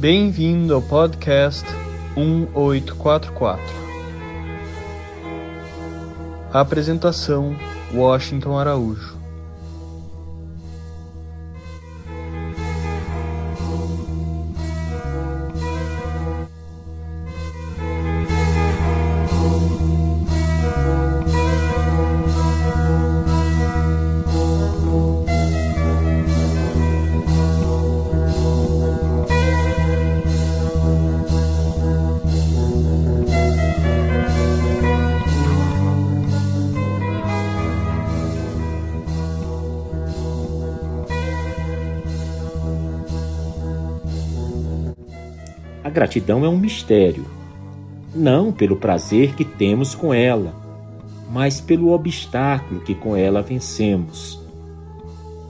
Bem-vindo ao podcast 1844. Apresentação: Washington Araújo. Gratidão é um mistério, não pelo prazer que temos com ela, mas pelo obstáculo que com ela vencemos.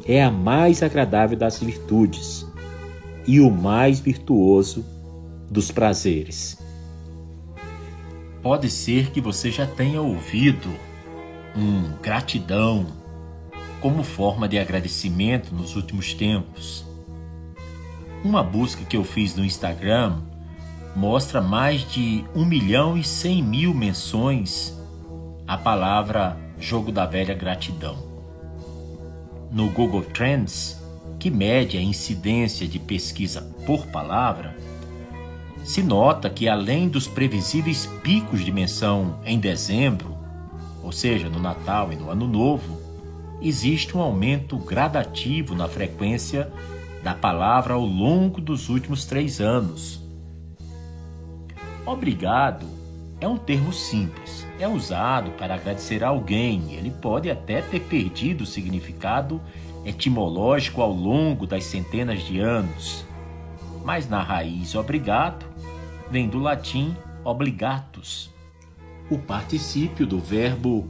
É a mais agradável das virtudes e o mais virtuoso dos prazeres. Pode ser que você já tenha ouvido um gratidão como forma de agradecimento nos últimos tempos. Uma busca que eu fiz no Instagram mostra mais de 1 milhão e 100 mil menções à palavra Jogo da Velha Gratidão. No Google Trends, que mede a incidência de pesquisa por palavra, se nota que além dos previsíveis picos de menção em dezembro, ou seja, no Natal e no Ano Novo, existe um aumento gradativo na frequência da palavra ao longo dos últimos três anos Obrigado é um termo simples. É usado para agradecer a alguém. Ele pode até ter perdido o significado etimológico ao longo das centenas de anos. Mas na raiz obrigado vem do latim obligatus, o particípio do verbo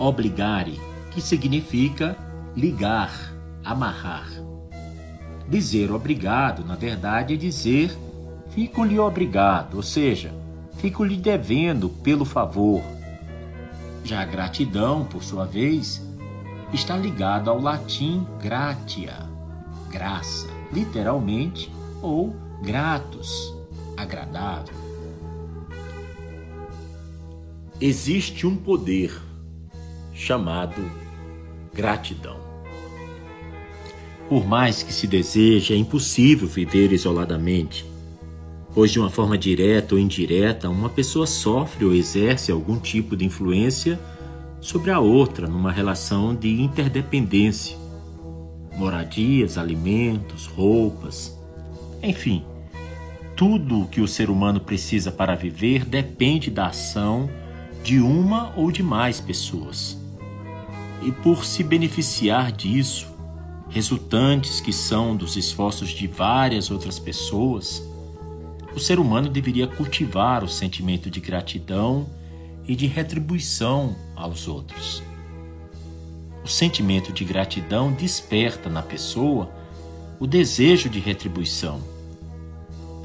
obligare, que significa ligar, amarrar. Dizer obrigado, na verdade, é dizer fico-lhe obrigado, ou seja, fico-lhe devendo pelo favor. Já a gratidão, por sua vez, está ligada ao latim gratia, graça, literalmente, ou gratus, agradável. Existe um poder chamado gratidão. Por mais que se deseje, é impossível viver isoladamente pois de uma forma direta ou indireta, uma pessoa sofre ou exerce algum tipo de influência sobre a outra numa relação de interdependência. Moradias, alimentos, roupas, enfim, tudo o que o ser humano precisa para viver depende da ação de uma ou de mais pessoas. E por se beneficiar disso, resultantes que são dos esforços de várias outras pessoas, o ser humano deveria cultivar o sentimento de gratidão e de retribuição aos outros. O sentimento de gratidão desperta na pessoa o desejo de retribuição.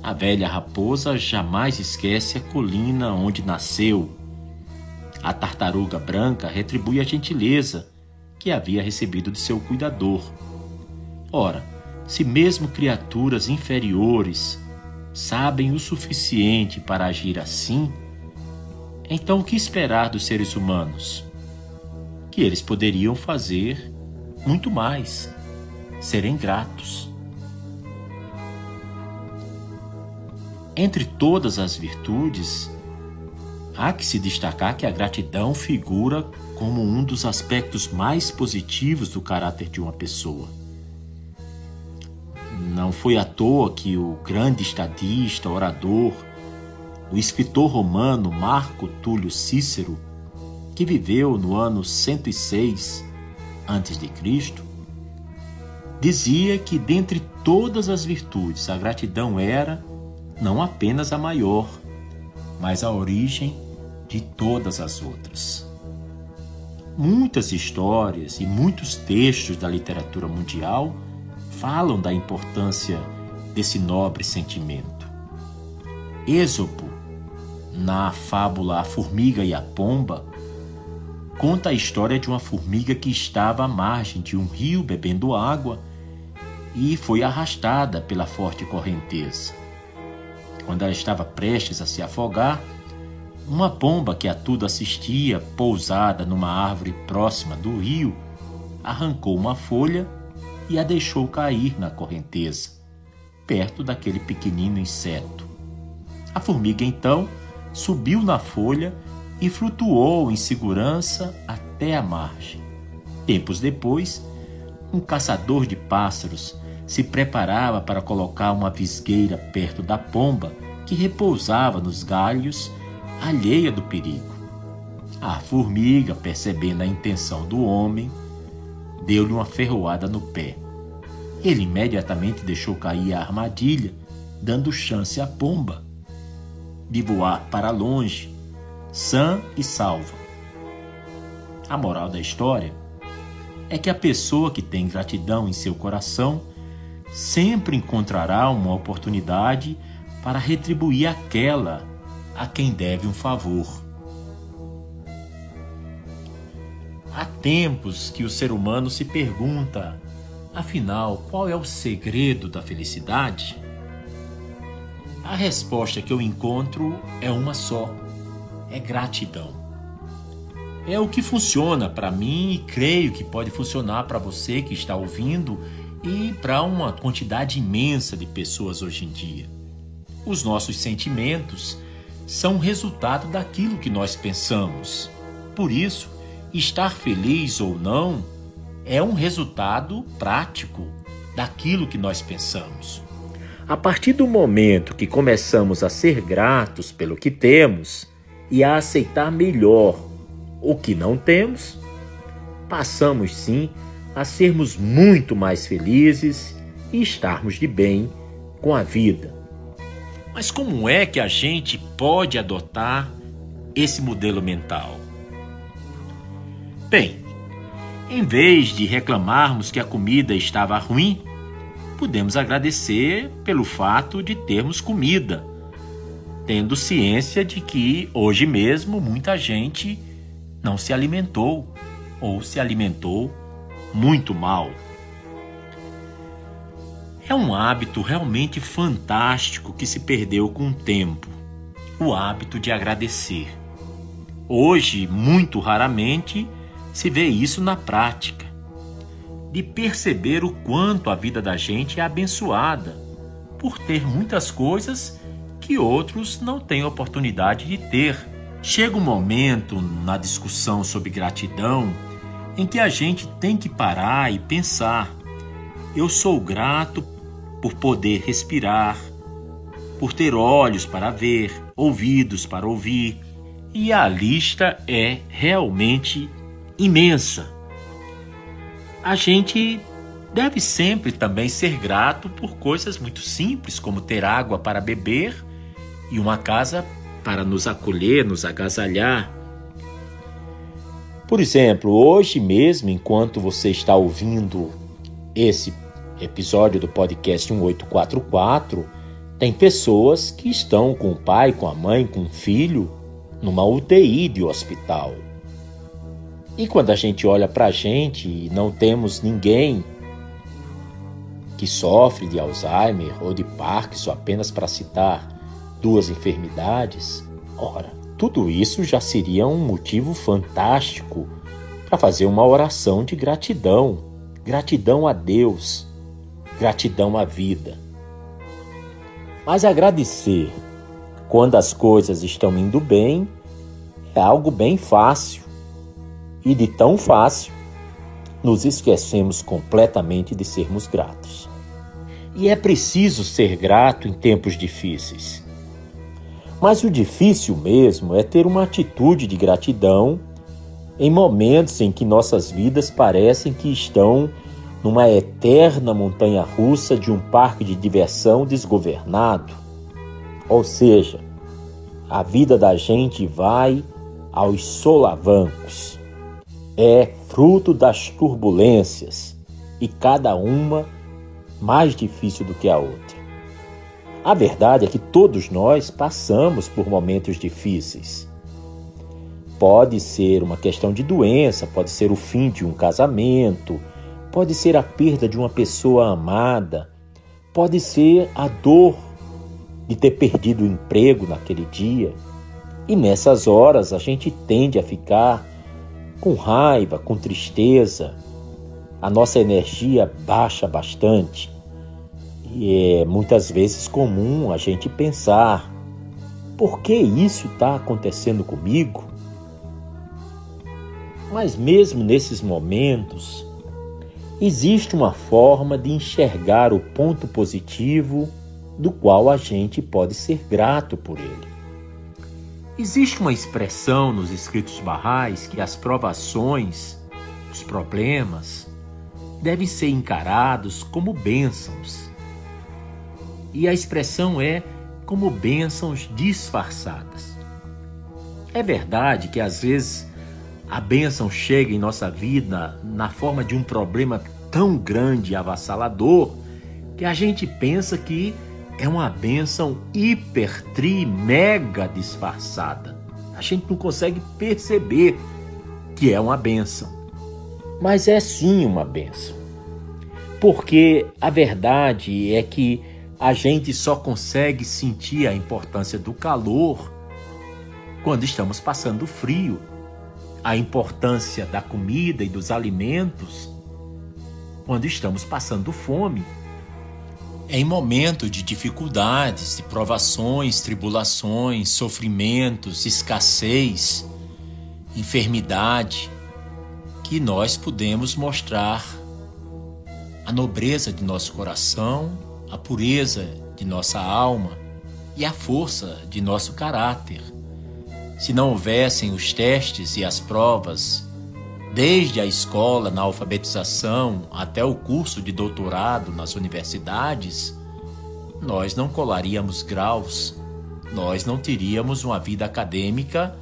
A velha raposa jamais esquece a colina onde nasceu. A tartaruga branca retribui a gentileza que havia recebido de seu cuidador. Ora, se mesmo criaturas inferiores sabem o suficiente para agir assim, então o que esperar dos seres humanos? Que eles poderiam fazer muito mais, serem gratos. Entre todas as virtudes, há que se destacar que a gratidão figura como um dos aspectos mais positivos do caráter de uma pessoa. Não foi à toa que o grande estadista, orador, o escritor romano Marco Túlio Cícero, que viveu no ano 106 a.C., dizia que dentre todas as virtudes a gratidão era não apenas a maior, mas a origem de todas as outras. Muitas histórias e muitos textos da literatura mundial falam da importância desse nobre sentimento. Êxopo, na fábula A Formiga e a Pomba, conta a história de uma formiga que estava à margem de um rio bebendo água e foi arrastada pela forte correnteza. quando ela estava prestes a se afogar, uma pomba que a tudo assistia, pousada numa árvore próxima do rio, arrancou uma folha e a deixou cair na correnteza, perto daquele pequenino inseto. A formiga então subiu na folha e flutuou em segurança até a margem. Tempos depois, um caçador de pássaros se preparava para colocar uma visgueira perto da pomba que repousava nos galhos, alheia do perigo. A formiga, percebendo a intenção do homem, deu-lhe uma ferroada no pé. Ele imediatamente deixou cair a armadilha, dando chance à pomba de voar para longe, sã e salva. A moral da história é que a pessoa que tem gratidão em seu coração sempre encontrará uma oportunidade para retribuir aquela a quem deve um favor. Tempos que o ser humano se pergunta: afinal, qual é o segredo da felicidade? A resposta que eu encontro é uma só: é gratidão. É o que funciona para mim e creio que pode funcionar para você que está ouvindo e para uma quantidade imensa de pessoas hoje em dia. Os nossos sentimentos são resultado daquilo que nós pensamos. Por isso, estar feliz ou não é um resultado prático daquilo que nós pensamos. A partir do momento que começamos a ser gratos pelo que temos e a aceitar melhor o que não temos, passamos sim a sermos muito mais felizes e estarmos de bem com a vida. Mas como é que a gente pode adotar esse modelo mental? Bem, em vez de reclamarmos que a comida estava ruim, podemos agradecer pelo fato de termos comida, tendo ciência de que hoje mesmo muita gente não se alimentou ou se alimentou muito mal. É um hábito realmente fantástico que se perdeu com o tempo o hábito de agradecer. Hoje, muito raramente, se vê isso na prática de perceber o quanto a vida da gente é abençoada por ter muitas coisas que outros não têm oportunidade de ter. Chega um momento na discussão sobre gratidão em que a gente tem que parar e pensar: eu sou grato por poder respirar, por ter olhos para ver, ouvidos para ouvir, e a lista é realmente imensa a gente deve sempre também ser grato por coisas muito simples, como ter água para beber e uma casa para nos acolher, nos agasalhar. Por exemplo, hoje mesmo, enquanto você está ouvindo esse episódio do podcast 1844, tem pessoas que estão com o pai, com a mãe, com o filho numa UTI de hospital. E quando a gente olha para a gente e não temos ninguém que sofre de Alzheimer ou de Parkinson, apenas para citar duas enfermidades, ora, tudo isso já seria um motivo fantástico para fazer uma oração de gratidão. Gratidão a Deus, gratidão à vida. Mas agradecer quando as coisas estão indo bem é algo bem fácil e de tão fácil, nos esquecemos completamente de sermos gratos. E é preciso ser grato em tempos difíceis. Mas o difícil mesmo é ter uma atitude de gratidão em momentos em que nossas vidas parecem que estão numa eterna montanha russa de um parque de diversão desgovernado. Ou seja, a vida da gente vai aos solavancos é fruto das turbulências e cada uma mais difícil do que a outra. A verdade é que todos nós passamos por momentos difíceis. Pode ser uma questão de doença, pode ser o fim de um casamento, pode ser a perda de uma pessoa amada, pode ser a dor de ter perdido o emprego naquele dia. E nessas horas a gente tende a ficar com raiva, com tristeza. A nossa energia baixa bastante. E é muitas vezes comum a gente pensar: por que isso está acontecendo comigo? Mas mesmo nesses momentos, existe uma forma de enxergar o ponto positivo do qual a gente pode ser grato por ele. Existe uma expressão nos escritos barrais que as provações, os problemas, devem ser encarados como bênçãos. E a expressão é como bênçãos disfarçadas. É verdade que às vezes a bênção chega em nossa vida na forma de um problema tão grande e avassalador que a gente pensa que é uma bênção hiper, tri, mega disfarçada. A gente não consegue perceber que é uma bênção. Mas é sim uma bênção. Porque a verdade é que a gente só consegue sentir a importância do calor quando estamos passando frio. A importância da comida e dos alimentos quando estamos passando fome em momento de dificuldades, de provações, tribulações, sofrimentos, escassez, enfermidade, que nós podemos mostrar a nobreza de nosso coração, a pureza de nossa alma e a força de nosso caráter. Se não houvessem os testes e as provas, desde a escola na alfabetização até o curso de doutorado nas universidades, nós não colaríamos graus, nós não teríamos uma vida acadêmica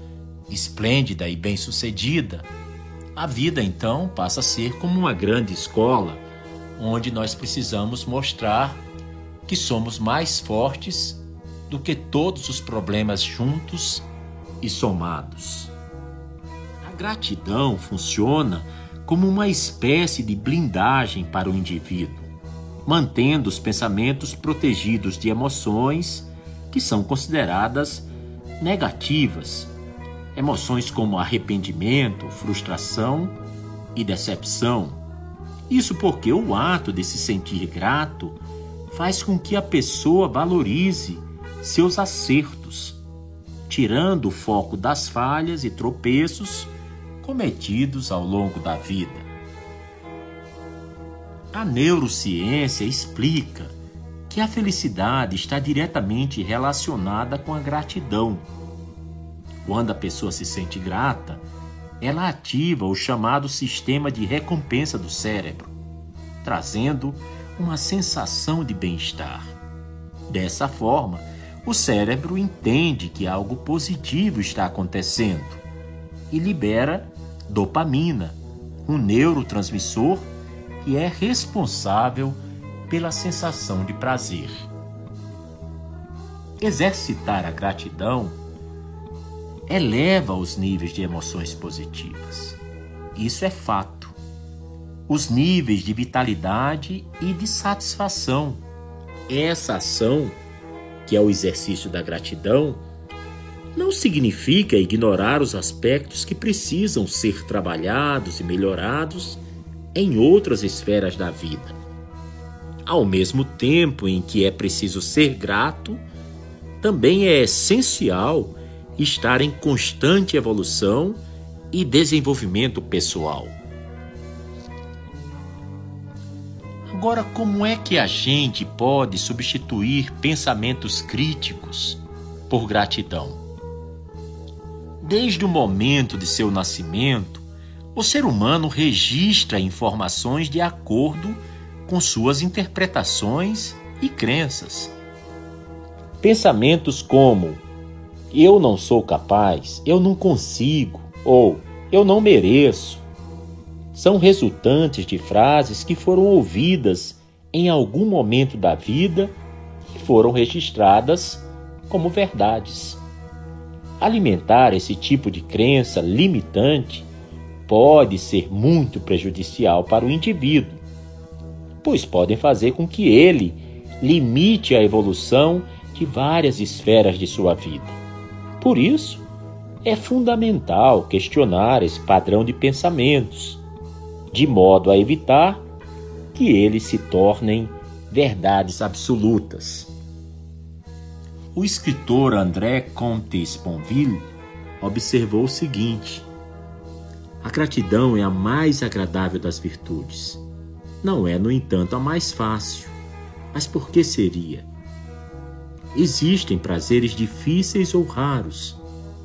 esplêndida e bem-sucedida. A vida então passa a ser como uma grande escola, onde nós precisamos mostrar que somos mais fortes do que todos os problemas juntos e somados gratidão funciona como uma espécie de blindagem para o indivíduo, mantendo os pensamentos protegidos de emoções que são consideradas negativas. Emoções como arrependimento, frustração e decepção. Isso porque o ato de se sentir grato faz com que a pessoa valorize seus acertos, tirando o foco das falhas e tropeços cometidos ao longo da vida. A neurociência explica que a felicidade está diretamente relacionada com a gratidão. Quando a pessoa se sente grata, ela ativa o chamado sistema de recompensa do cérebro, trazendo uma sensação de bem-estar. Dessa forma, o cérebro entende que algo positivo está acontecendo e libera dopamina, um neurotransmissor que é responsável pela sensação de prazer. Exercitar a gratidão eleva os níveis de emoções positivas. Isso é fato. Os níveis de vitalidade e de satisfação. Essa ação, que é o exercício da gratidão, não significa ignorar os aspectos que precisam ser trabalhados e melhorados em outras esferas da vida. Ao mesmo tempo em que é preciso ser grato, também é essencial estar em constante evolução e desenvolvimento pessoal. Agora, como é que a gente pode substituir pensamentos críticos por gratidão? Desde o momento de seu nascimento, o ser humano registra informações de acordo com suas interpretações e crenças. Pensamentos como eu não sou capaz, eu não consigo ou eu não mereço são resultantes de frases que foram ouvidas em algum momento da vida e foram registradas como verdades. Alimentar esse tipo de crença limitante pode ser muito prejudicial para o indivíduo, pois podem fazer com que ele limite a evolução de várias esferas de sua vida. Por isso, é fundamental questionar esse padrão de pensamentos, de modo a evitar que eles se tornem verdades absolutas. O escritor André Comte Sponville observou o seguinte: a gratidão é a mais agradável das virtudes. Não é, no entanto, a mais fácil. Mas por que seria? Existem prazeres difíceis ou raros,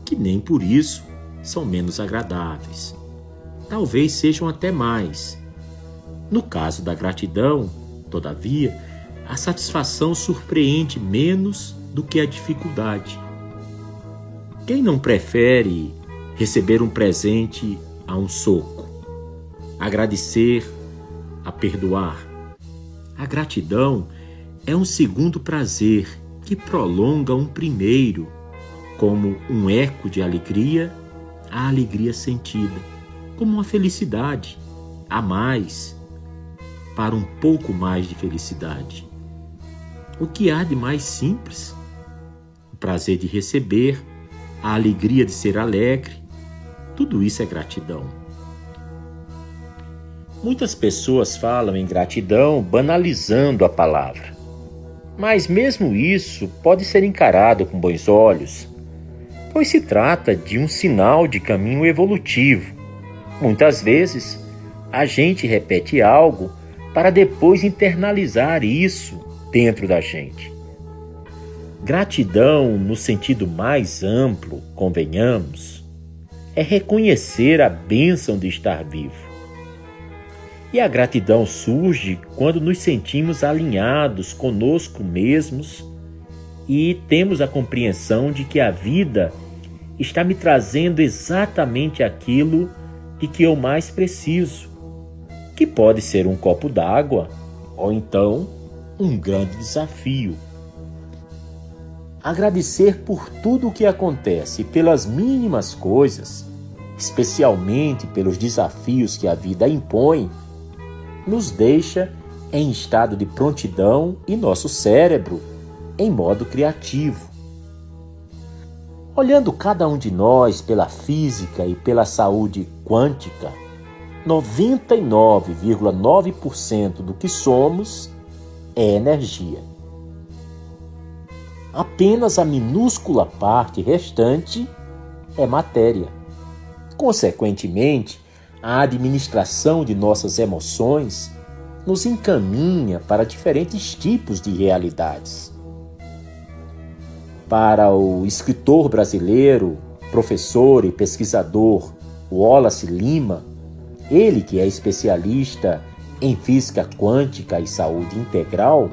que nem por isso são menos agradáveis. Talvez sejam até mais. No caso da gratidão, todavia, a satisfação surpreende menos do que a dificuldade. Quem não prefere receber um presente a um soco, agradecer a perdoar? A gratidão é um segundo prazer que prolonga um primeiro, como um eco de alegria, a alegria sentida, como uma felicidade a mais, para um pouco mais de felicidade. O que há de mais simples? Prazer de receber, a alegria de ser alegre, tudo isso é gratidão. Muitas pessoas falam em gratidão banalizando a palavra. Mas mesmo isso pode ser encarado com bons olhos, pois se trata de um sinal de caminho evolutivo. Muitas vezes, a gente repete algo para depois internalizar isso dentro da gente. Gratidão, no sentido mais amplo, convenhamos, é reconhecer a bênção de estar vivo e a gratidão surge quando nos sentimos alinhados conosco mesmos e temos a compreensão de que a vida está me trazendo exatamente aquilo de que eu mais preciso, que pode ser um copo d'água ou então um grande desafio. Agradecer por tudo o que acontece, pelas mínimas coisas, especialmente pelos desafios que a vida impõe, nos deixa em estado de prontidão e nosso cérebro em modo criativo. Olhando cada um de nós pela física e pela saúde quântica, 99,9% do que somos é energia. Apenas a minúscula parte restante é matéria. Consequentemente, a administração de nossas emoções nos encaminha para diferentes tipos de realidades. Para o escritor brasileiro, professor e pesquisador Wallace Lima, ele que é especialista em física quântica e saúde integral,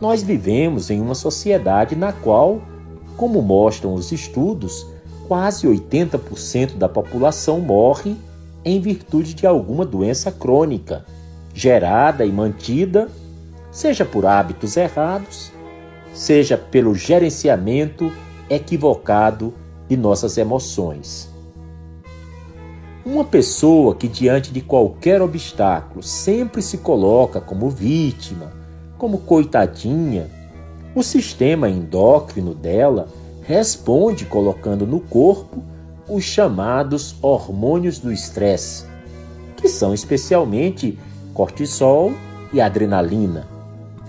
nós vivemos em uma sociedade na qual, como mostram os estudos, quase 80% da população morre em virtude de alguma doença crônica, gerada e mantida, seja por hábitos errados, seja pelo gerenciamento equivocado de nossas emoções. Uma pessoa que, diante de qualquer obstáculo, sempre se coloca como vítima, como coitadinha, o sistema endócrino dela responde colocando no corpo os chamados hormônios do estresse, que são especialmente cortisol e adrenalina.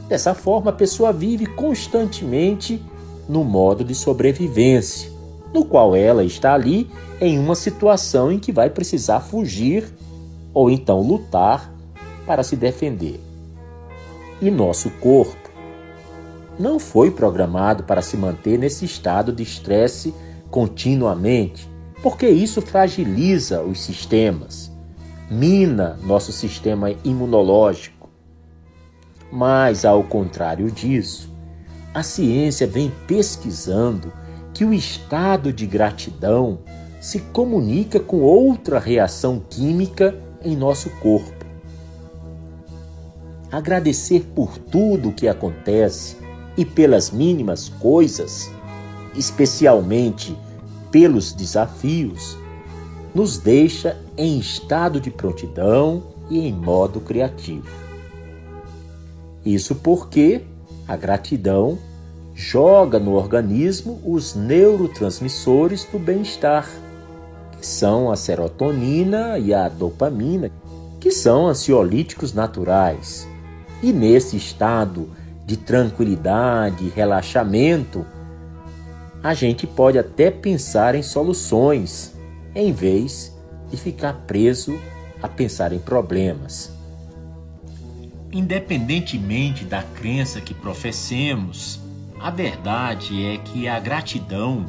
Dessa forma, a pessoa vive constantemente no modo de sobrevivência, no qual ela está ali em uma situação em que vai precisar fugir ou então lutar para se defender. E nosso corpo não foi programado para se manter nesse estado de estresse continuamente porque isso fragiliza os sistemas, mina nosso sistema imunológico. Mas, ao contrário disso, a ciência vem pesquisando que o estado de gratidão se comunica com outra reação química em nosso corpo. Agradecer por tudo o que acontece e pelas mínimas coisas, especialmente pelos desafios, nos deixa em estado de prontidão e em modo criativo. Isso porque a gratidão joga no organismo os neurotransmissores do bem-estar, que são a serotonina e a dopamina, que são ansiolíticos naturais. E nesse estado de tranquilidade relaxamento, a gente pode até pensar em soluções, em vez de ficar preso a pensar em problemas. Independentemente da crença que professemos, a verdade é que a gratidão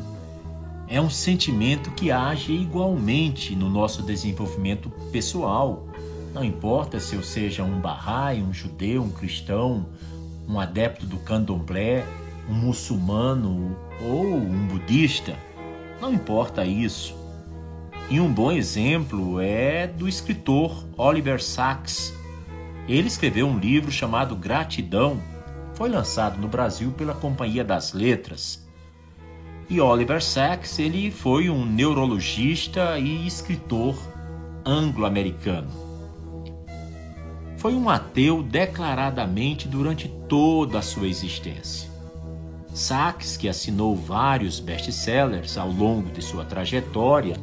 é um sentimento que age igualmente no nosso desenvolvimento pessoal. Não importa se eu seja um Bahá'í, um judeu, um cristão, um adepto do candomblé, um muçulmano ou um budista, não importa isso. E um bom exemplo é do escritor Oliver Sacks. Ele escreveu um livro chamado Gratidão foi lançado no Brasil pela Companhia das Letras. E Oliver Sacks, ele foi um neurologista e escritor anglo-americano. Foi um ateu declaradamente durante toda a sua existência. Sacks, que assinou vários best-sellers ao longo de sua trajetória,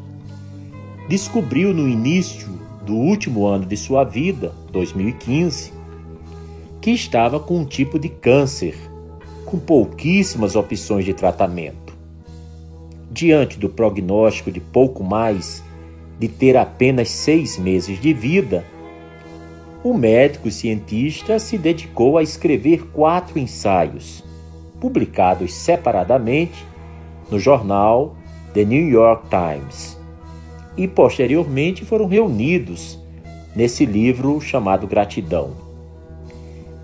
descobriu no início do último ano de sua vida, 2015, que estava com um tipo de câncer, com pouquíssimas opções de tratamento. Diante do prognóstico de pouco mais de ter apenas seis meses de vida, o médico cientista se dedicou a escrever quatro ensaios, publicados separadamente no jornal The New York Times, e posteriormente foram reunidos nesse livro chamado Gratidão.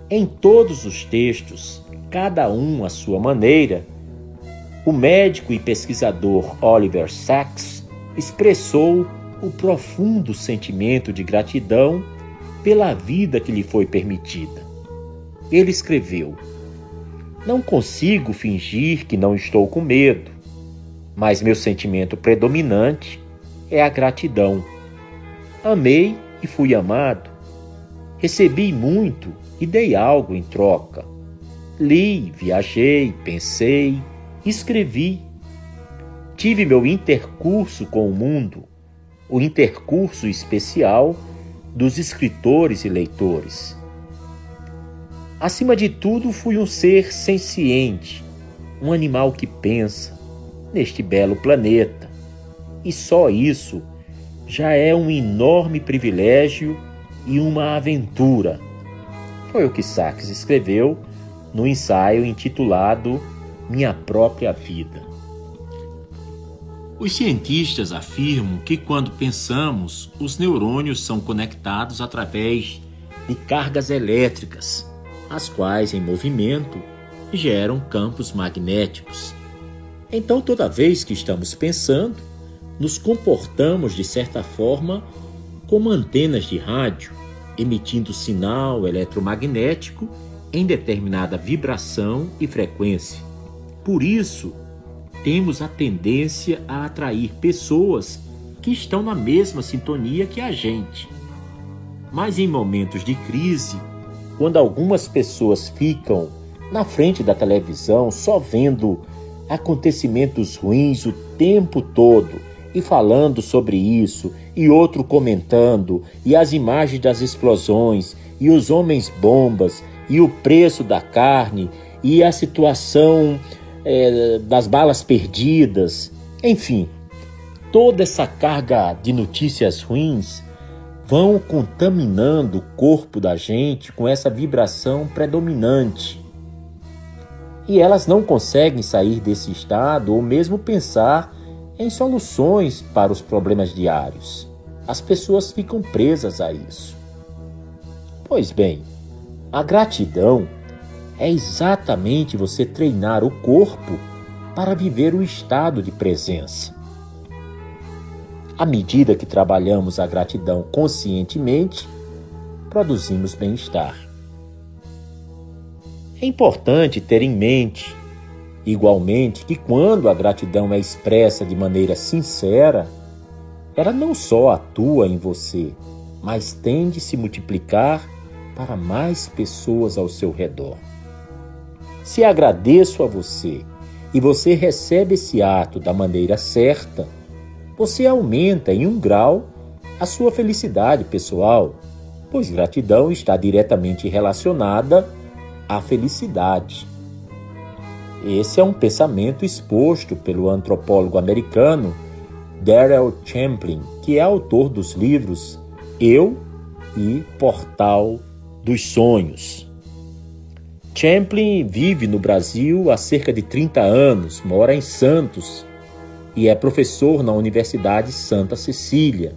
Em todos os textos, cada um à sua maneira, o médico e pesquisador Oliver Sacks expressou o profundo sentimento de gratidão pela vida que lhe foi permitida. Ele escreveu: Não consigo fingir que não estou com medo, mas meu sentimento predominante é a gratidão. Amei e fui amado. Recebi muito e dei algo em troca. Li, viajei, pensei, escrevi. Tive meu intercurso com o mundo, o intercurso especial dos escritores e leitores. Acima de tudo, fui um ser senciente, um animal que pensa, neste belo planeta. E só isso já é um enorme privilégio e uma aventura foi o que Sachs escreveu no ensaio intitulado Minha Própria Vida. Os cientistas afirmam que quando pensamos, os neurônios são conectados através de cargas elétricas, as quais, em movimento, geram campos magnéticos. Então, toda vez que estamos pensando, nos comportamos de certa forma como antenas de rádio emitindo sinal eletromagnético em determinada vibração e frequência. Por isso, temos a tendência a atrair pessoas que estão na mesma sintonia que a gente. Mas em momentos de crise, quando algumas pessoas ficam na frente da televisão só vendo acontecimentos ruins o tempo todo e falando sobre isso, e outro comentando, e as imagens das explosões, e os homens bombas, e o preço da carne, e a situação é, das balas perdidas, enfim, toda essa carga de notícias ruins vão contaminando o corpo da gente com essa vibração predominante. E elas não conseguem sair desse estado ou mesmo pensar em soluções para os problemas diários. As pessoas ficam presas a isso. Pois bem, a gratidão é exatamente você treinar o corpo para viver o estado de presença. À medida que trabalhamos a gratidão conscientemente, produzimos bem-estar. É importante ter em mente Igualmente, que quando a gratidão é expressa de maneira sincera, ela não só atua em você, mas tende a se multiplicar para mais pessoas ao seu redor. Se agradeço a você e você recebe esse ato da maneira certa, você aumenta em um grau a sua felicidade pessoal, pois gratidão está diretamente relacionada à felicidade. Esse é um pensamento exposto pelo antropólogo americano Darrell Champlin, que é autor dos livros Eu e Portal dos Sonhos. Champlin vive no Brasil há cerca de 30 anos, mora em Santos e é professor na Universidade Santa Cecília.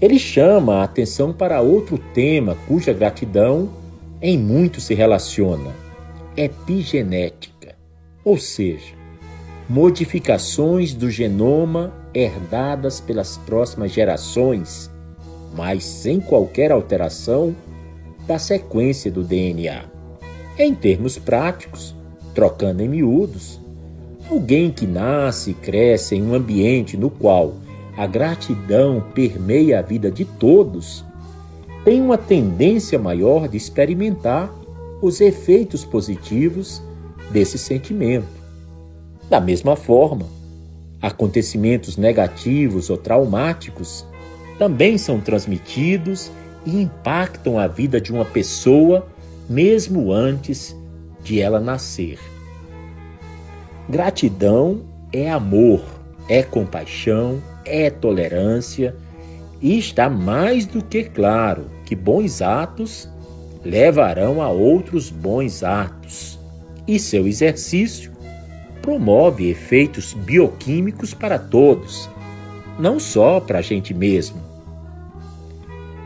Ele chama a atenção para outro tema cuja gratidão em muito se relaciona: epigenética, ou seja, modificações do genoma herdadas pelas próximas gerações, mas sem qualquer alteração da sequência do DNA. Em termos práticos, trocando em miúdos, alguém que nasce e cresce em um ambiente no qual a gratidão permeia a vida de todos, tem uma tendência maior de experimentar os efeitos positivos desse sentimento. Da mesma forma, acontecimentos negativos ou traumáticos também são transmitidos e impactam a vida de uma pessoa mesmo antes de ela nascer. Gratidão é amor, é compaixão, é tolerância e está mais do que claro que bons atos levarão a outros bons atos e seu exercício promove efeitos bioquímicos para todos, não só para a gente mesmo.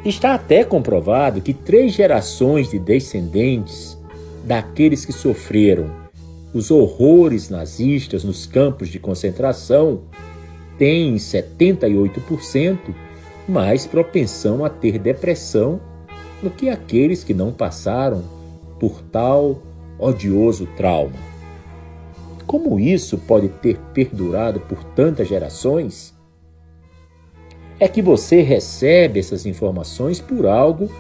Está até comprovado que três gerações de descendentes daqueles que sofreram os horrores nazistas nos campos de concentração têm 78% mais propensão a ter depressão do que aqueles que não passaram por tal odioso trauma. Como isso pode ter perdurado por tantas gerações? É que você recebe essas informações por algo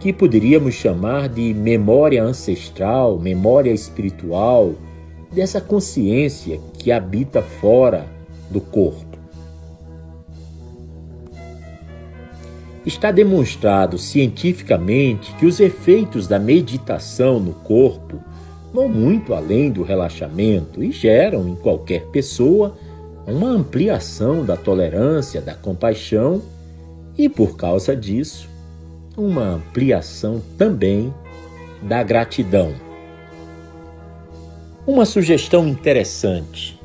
que poderíamos chamar de memória ancestral, memória espiritual, dessa consciência que habita fora do corpo. Está demonstrado cientificamente que os efeitos da meditação no corpo vão muito além do relaxamento e geram em qualquer pessoa uma ampliação da tolerância, da compaixão e, por causa disso, uma ampliação também da gratidão. Uma sugestão interessante.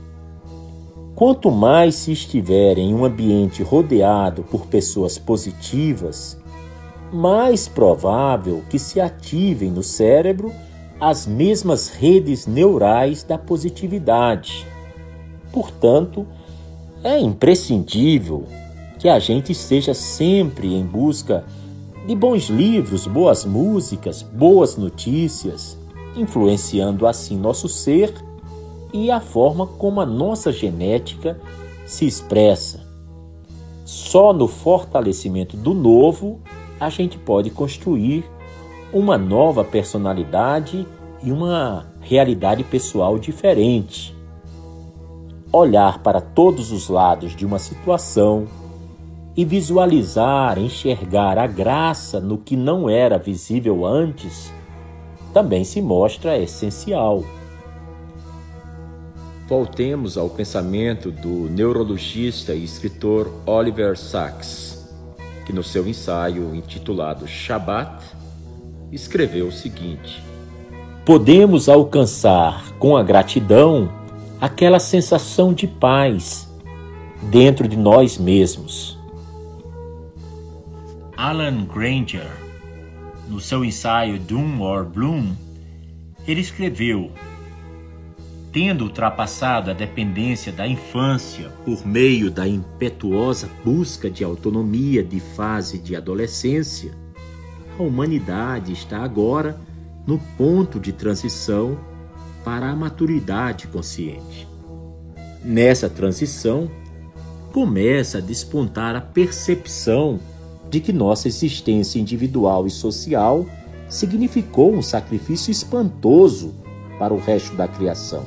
Quanto mais se estiver em um ambiente rodeado por pessoas positivas, mais provável que se ativem no cérebro as mesmas redes neurais da positividade Portanto, é imprescindível que a gente esteja sempre em busca de bons livros, boas músicas, boas notícias, influenciando assim nosso ser e a forma como a nossa genética se expressa. Só no fortalecimento do novo a gente pode construir uma nova personalidade e uma realidade pessoal diferente olhar para todos os lados de uma situação e visualizar, enxergar a graça no que não era visível antes, também se mostra essencial. Voltemos ao pensamento do neurologista e escritor Oliver Sacks, que no seu ensaio intitulado Shabbat escreveu o seguinte: Podemos alcançar com a gratidão aquela sensação de paz dentro de nós mesmos. Alan Granger, no seu ensaio Doom or Bloom, ele escreveu: Tendo ultrapassado a dependência da infância por meio da impetuosa busca de autonomia de fase de adolescência, a humanidade está agora no ponto de transição para a maturidade consciente. Nessa transição, começa a despontar a percepção de que nossa existência individual e social significou um sacrifício espantoso para o resto da criação.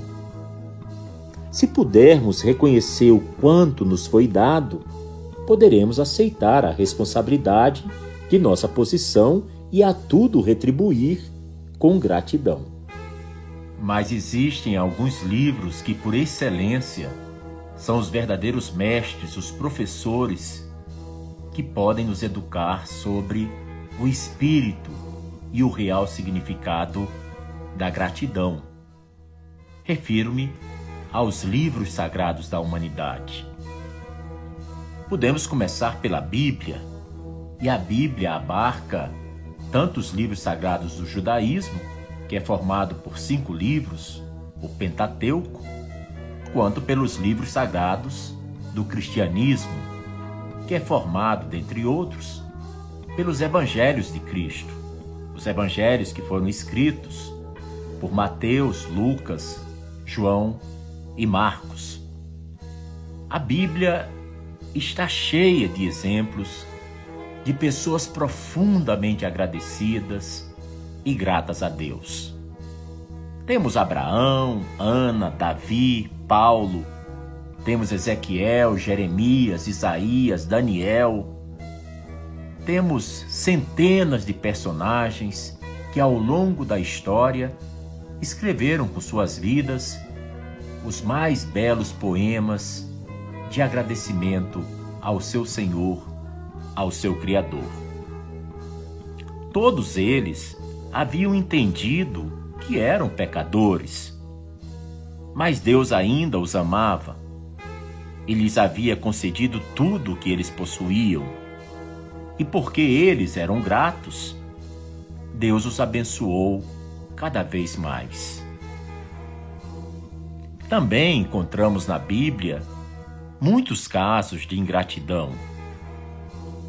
Se pudermos reconhecer o quanto nos foi dado, poderemos aceitar a responsabilidade de nossa posição e a tudo retribuir com gratidão. Mas existem alguns livros que, por excelência, são os verdadeiros mestres, os professores, que podem nos educar sobre o espírito e o real significado da gratidão. Refiro-me aos livros sagrados da humanidade. Podemos começar pela Bíblia, e a Bíblia abarca tanto os livros sagrados do judaísmo, que é formado por cinco livros, o Pentateuco, quanto pelos livros sagrados do cristianismo, que é formado, dentre outros, pelos evangelhos de Cristo, os evangelhos que foram escritos por Mateus, Lucas, João e Marcos. A Bíblia está cheia de exemplos de pessoas profundamente agradecidas e gratas a Deus. Temos Abraão, Ana, Davi, Paulo, temos Ezequiel, Jeremias, Isaías, Daniel. Temos centenas de personagens que ao longo da história escreveram por suas vidas os mais belos poemas de agradecimento ao seu Senhor ao seu Criador. Todos eles haviam entendido que eram pecadores, mas Deus ainda os amava e lhes havia concedido tudo o que eles possuíam. E porque eles eram gratos, Deus os abençoou cada vez mais. Também encontramos na Bíblia muitos casos de ingratidão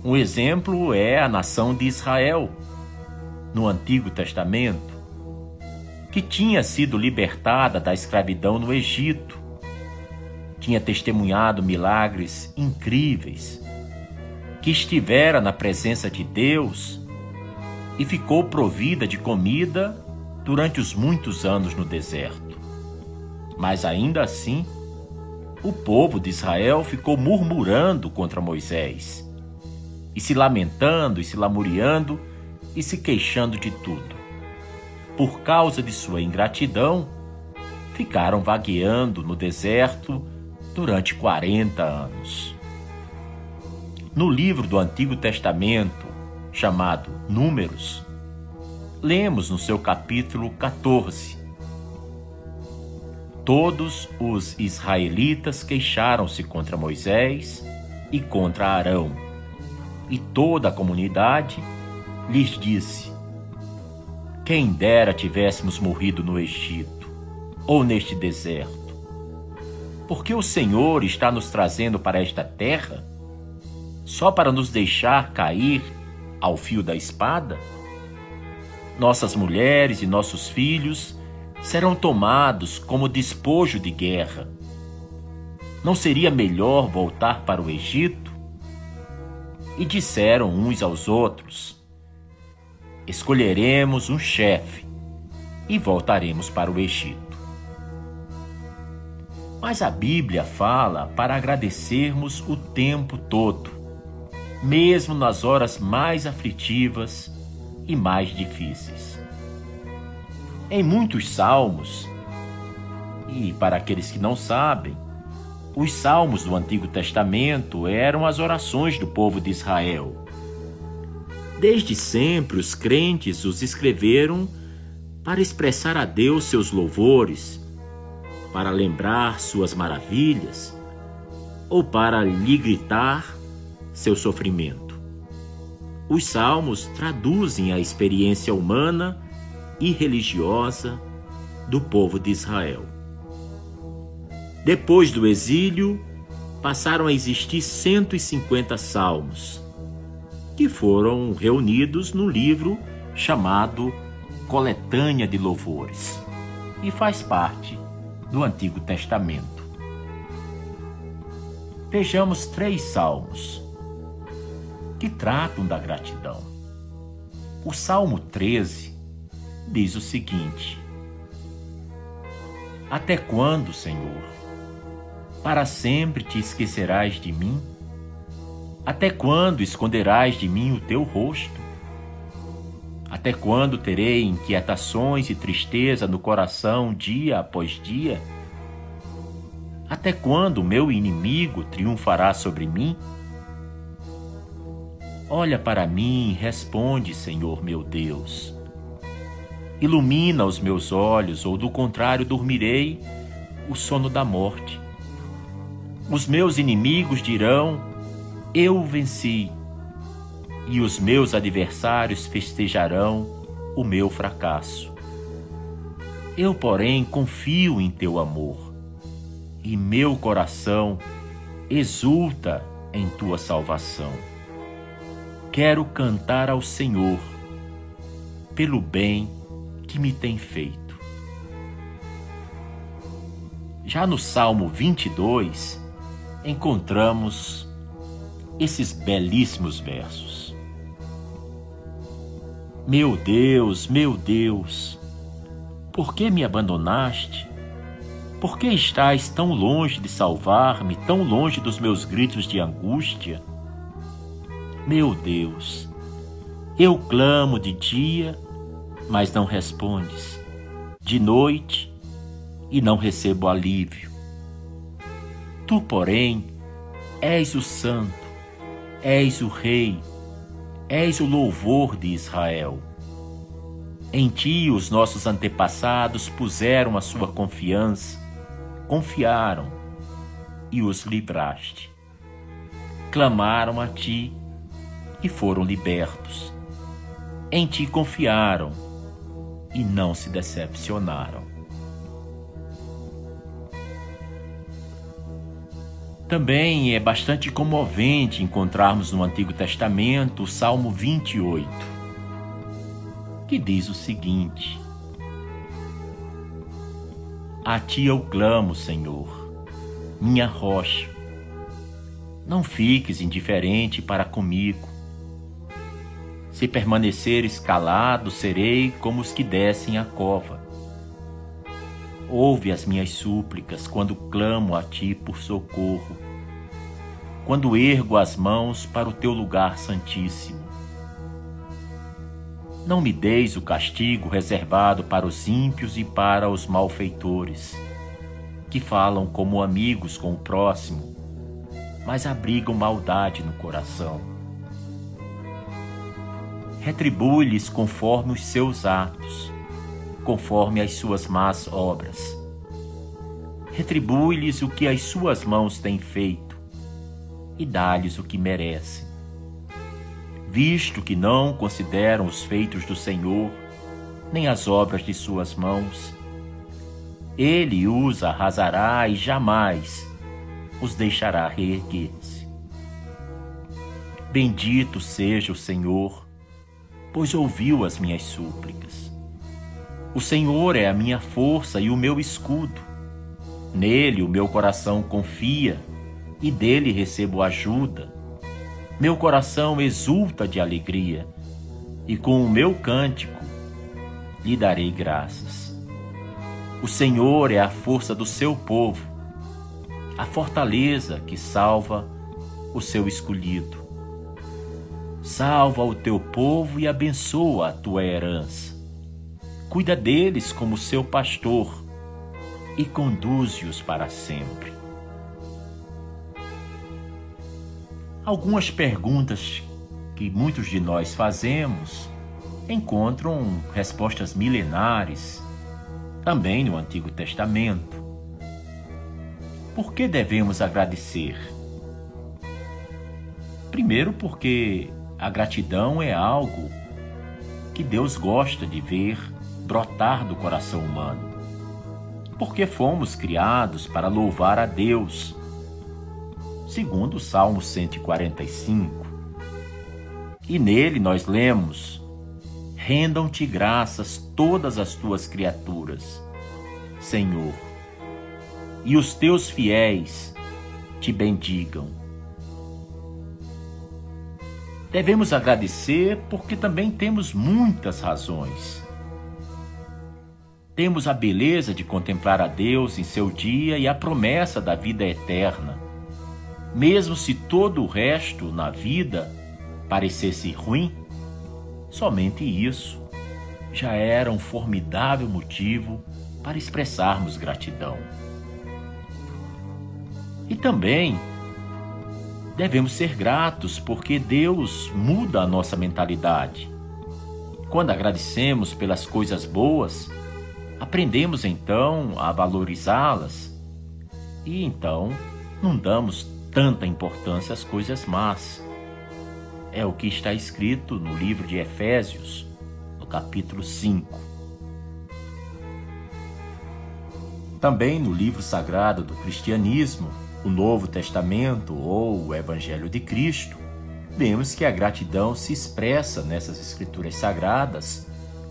um exemplo é a nação de Israel, no Antigo Testamento, que tinha sido libertada da escravidão no Egito, tinha testemunhado milagres incríveis, que estivera na presença de Deus e ficou provida de comida durante os muitos anos no deserto. Mas ainda assim, o povo de Israel ficou murmurando contra Moisés e se lamentando e se lamuriando e se queixando de tudo. Por causa de sua ingratidão, ficaram vagueando no deserto durante 40 anos. No livro do Antigo Testamento, chamado Números, lemos no seu capítulo 14. Todos os israelitas queixaram-se contra Moisés e contra Arão e toda a comunidade lhes disse: Quem dera tivéssemos morrido no Egito ou neste deserto. Porque o Senhor está nos trazendo para esta terra só para nos deixar cair ao fio da espada? Nossas mulheres e nossos filhos serão tomados como despojo de guerra. Não seria melhor voltar para o Egito? e disseram uns aos outros: Escolheremos um chefe e voltaremos para o Egito. Mas a Bíblia fala para agradecermos o tempo todo, mesmo nas horas mais aflitivas e mais difíceis. Em muitos salmos, e para aqueles que não sabem, os salmos do Antigo Testamento eram as orações do povo de Israel. Desde sempre, os crentes os escreveram para expressar a Deus seus louvores, para lembrar suas maravilhas ou para lhe gritar seu sofrimento. Os salmos traduzem a experiência humana e religiosa do povo de Israel. Depois do exílio, passaram a existir 150 salmos, que foram reunidos no livro chamado Coletânea de Louvores, e faz parte do Antigo Testamento. Vejamos três salmos que tratam da gratidão. O Salmo 13 diz o seguinte: Até quando, Senhor? Para sempre te esquecerás de mim? Até quando esconderás de mim o teu rosto? Até quando terei inquietações e tristeza no coração dia após dia? Até quando o meu inimigo triunfará sobre mim? Olha para mim e responde, Senhor meu Deus. Ilumina os meus olhos, ou do contrário dormirei o sono da morte. Os meus inimigos dirão: Eu venci e os meus adversários festejarão o meu fracasso. Eu, porém, confio em teu amor, e meu coração exulta em tua salvação. Quero cantar ao Senhor pelo bem que me tem feito. Já no Salmo 22, encontramos esses belíssimos versos. Meu Deus, meu Deus, por que me abandonaste? Por que estás tão longe de salvar-me, tão longe dos meus gritos de angústia? Meu Deus, eu clamo de dia, mas não respondes, de noite, e não recebo alívio. Tu, porém, és o Santo, és o Rei, És o louvor de Israel. Em ti os nossos antepassados puseram a sua confiança, confiaram e os livraste. Clamaram a ti e foram libertos. Em ti confiaram e não se decepcionaram. Também é bastante comovente encontrarmos no Antigo Testamento o Salmo 28, que diz o seguinte: A ti eu clamo, Senhor, minha rocha. Não fiques indiferente para comigo. Se permaneceres calado, serei como os que descem a cova. Ouve as minhas súplicas quando clamo a ti por socorro, quando ergo as mãos para o teu lugar santíssimo. Não me deis o castigo reservado para os ímpios e para os malfeitores, que falam como amigos com o próximo, mas abrigam maldade no coração. Retribui-lhes conforme os seus atos conforme as suas más obras. Retribui-lhes o que as suas mãos têm feito e dá-lhes o que merecem. Visto que não consideram os feitos do Senhor, nem as obras de suas mãos, ele os arrasará e jamais os deixará reerguer-se. Bendito seja o Senhor, pois ouviu as minhas súplicas. O Senhor é a minha força e o meu escudo. Nele o meu coração confia e dele recebo ajuda. Meu coração exulta de alegria e com o meu cântico lhe darei graças. O Senhor é a força do seu povo, a fortaleza que salva o seu escolhido. Salva o teu povo e abençoa a tua herança cuida deles como seu pastor e conduze-os para sempre. Algumas perguntas que muitos de nós fazemos encontram respostas milenares também no Antigo Testamento. Por que devemos agradecer? Primeiro, porque a gratidão é algo que Deus gosta de ver brotar do coração humano. Porque fomos criados para louvar a Deus. Segundo o Salmo 145. E nele nós lemos: Rendam-te graças todas as tuas criaturas, Senhor, e os teus fiéis te bendigam. Devemos agradecer porque também temos muitas razões temos a beleza de contemplar a Deus em seu dia e a promessa da vida eterna. Mesmo se todo o resto na vida parecesse ruim, somente isso já era um formidável motivo para expressarmos gratidão. E também devemos ser gratos porque Deus muda a nossa mentalidade. Quando agradecemos pelas coisas boas, aprendemos então a valorizá-las e então não damos tanta importância às coisas más. É o que está escrito no livro de Efésios, no capítulo 5. Também no livro sagrado do cristianismo, o Novo Testamento ou o Evangelho de Cristo, vemos que a gratidão se expressa nessas escrituras sagradas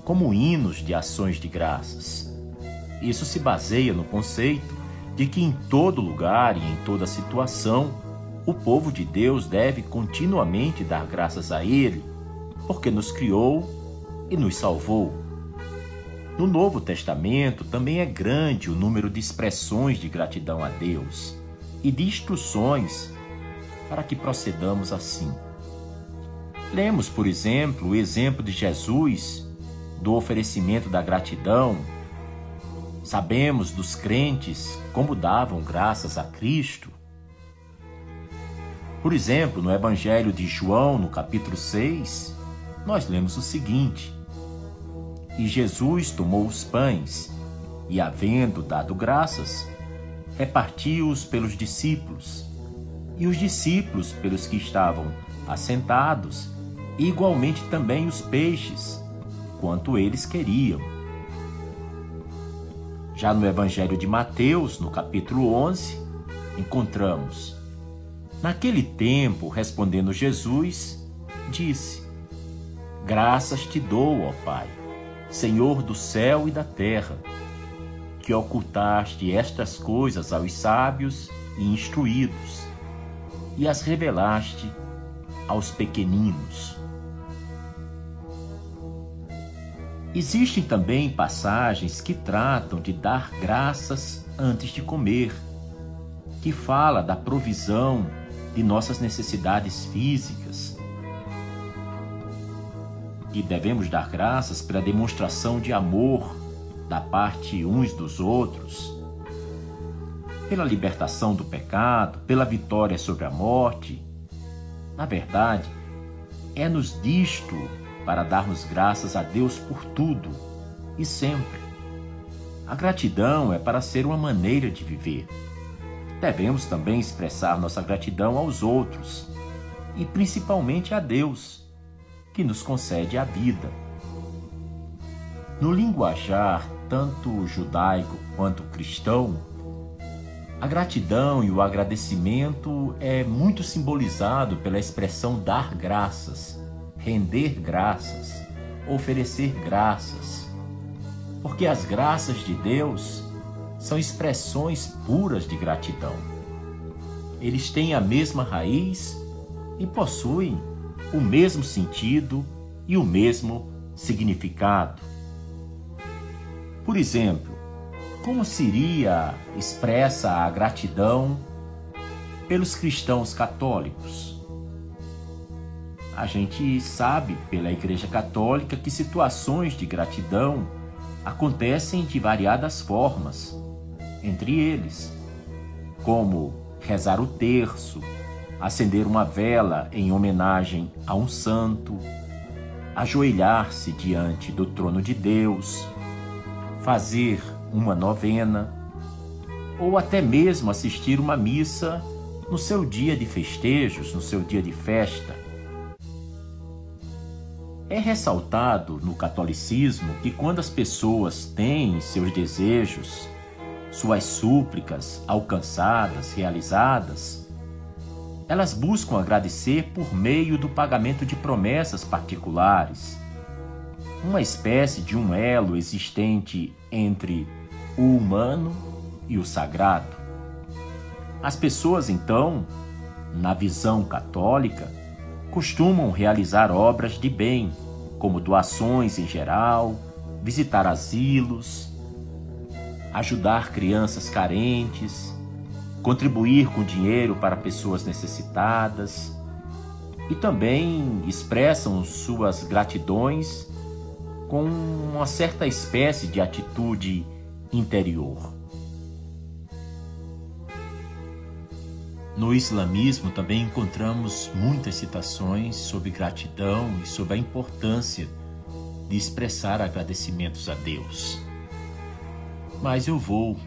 como hinos de ações de graças. Isso se baseia no conceito de que em todo lugar e em toda situação, o povo de Deus deve continuamente dar graças a Ele, porque nos criou e nos salvou. No Novo Testamento também é grande o número de expressões de gratidão a Deus e de instruções para que procedamos assim. Lemos, por exemplo, o exemplo de Jesus do oferecimento da gratidão. Sabemos dos crentes como davam graças a Cristo. Por exemplo, no Evangelho de João, no capítulo 6, nós lemos o seguinte: E Jesus tomou os pães e, havendo dado graças, repartiu-os pelos discípulos, e os discípulos pelos que estavam assentados, e igualmente também os peixes, quanto eles queriam. Já no Evangelho de Mateus, no capítulo 11, encontramos: Naquele tempo, respondendo Jesus, disse: Graças te dou, ó Pai, Senhor do céu e da terra que ocultaste estas coisas aos sábios e instruídos, e as revelaste aos pequeninos. Existem também passagens que tratam de dar graças antes de comer, que fala da provisão de nossas necessidades físicas. E devemos dar graças pela demonstração de amor da parte uns dos outros, pela libertação do pecado, pela vitória sobre a morte. Na verdade, é-nos disto para darmos graças a Deus por tudo e sempre. A gratidão é para ser uma maneira de viver. Devemos também expressar nossa gratidão aos outros e principalmente a Deus, que nos concede a vida. No linguajar tanto judaico quanto cristão, a gratidão e o agradecimento é muito simbolizado pela expressão dar graças, render graças, oferecer graças. Porque as graças de Deus são expressões puras de gratidão. Eles têm a mesma raiz e possuem o mesmo sentido e o mesmo significado. Por exemplo, como seria expressa a gratidão pelos cristãos católicos? A gente sabe pela Igreja Católica que situações de gratidão acontecem de variadas formas, entre eles, como rezar o terço, acender uma vela em homenagem a um santo, ajoelhar-se diante do trono de Deus, fazer uma novena ou até mesmo assistir uma missa no seu dia de festejos, no seu dia de festa. É ressaltado no catolicismo que quando as pessoas têm seus desejos, suas súplicas alcançadas, realizadas, elas buscam agradecer por meio do pagamento de promessas particulares uma espécie de um elo existente entre o humano e o sagrado. As pessoas, então, na visão católica, costumam realizar obras de bem, como doações em geral, visitar asilos, ajudar crianças carentes, contribuir com dinheiro para pessoas necessitadas e também expressam suas gratidões com uma certa espécie de atitude interior. No islamismo também encontramos muitas citações sobre gratidão e sobre a importância de expressar agradecimentos a Deus. Mas eu vou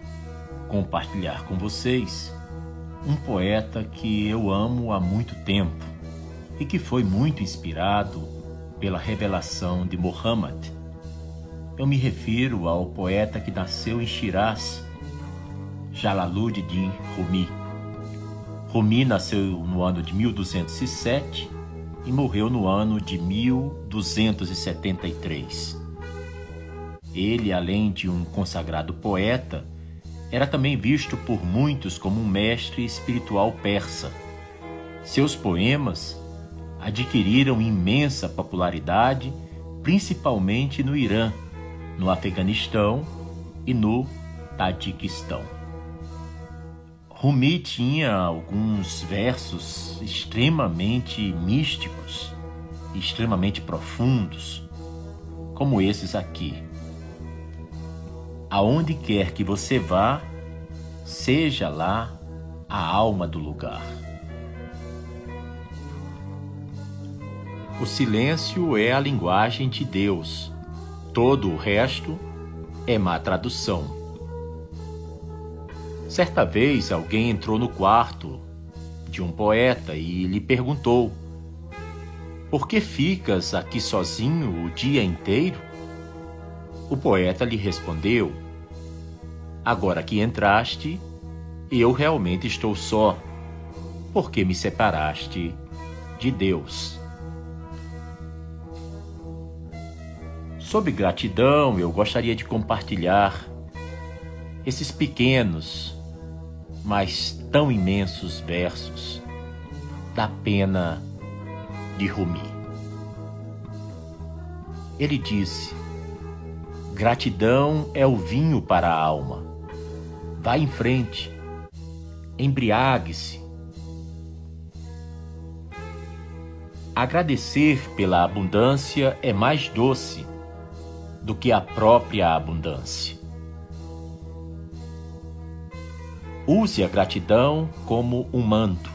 compartilhar com vocês um poeta que eu amo há muito tempo e que foi muito inspirado pela revelação de Muhammad. Eu me refiro ao poeta que nasceu em Shiraz, Jalaluddin Rumi. Rumi nasceu no ano de 1207 e morreu no ano de 1273. Ele, além de um consagrado poeta, era também visto por muitos como um mestre espiritual persa. Seus poemas adquiriram imensa popularidade, principalmente no Irã, no Afeganistão e no Tadiquistão. Rumi tinha alguns versos extremamente místicos, extremamente profundos, como esses aqui. Aonde quer que você vá, seja lá a alma do lugar. O silêncio é a linguagem de Deus, todo o resto é má tradução. Certa vez alguém entrou no quarto de um poeta e lhe perguntou: Por que ficas aqui sozinho o dia inteiro? O poeta lhe respondeu: Agora que entraste, eu realmente estou só, porque me separaste de Deus. Sob gratidão, eu gostaria de compartilhar esses pequenos mas tão imensos versos da pena de Rumi. Ele disse: Gratidão é o vinho para a alma. Vá em frente, embriague-se. Agradecer pela abundância é mais doce do que a própria abundância. Use a gratidão como um manto,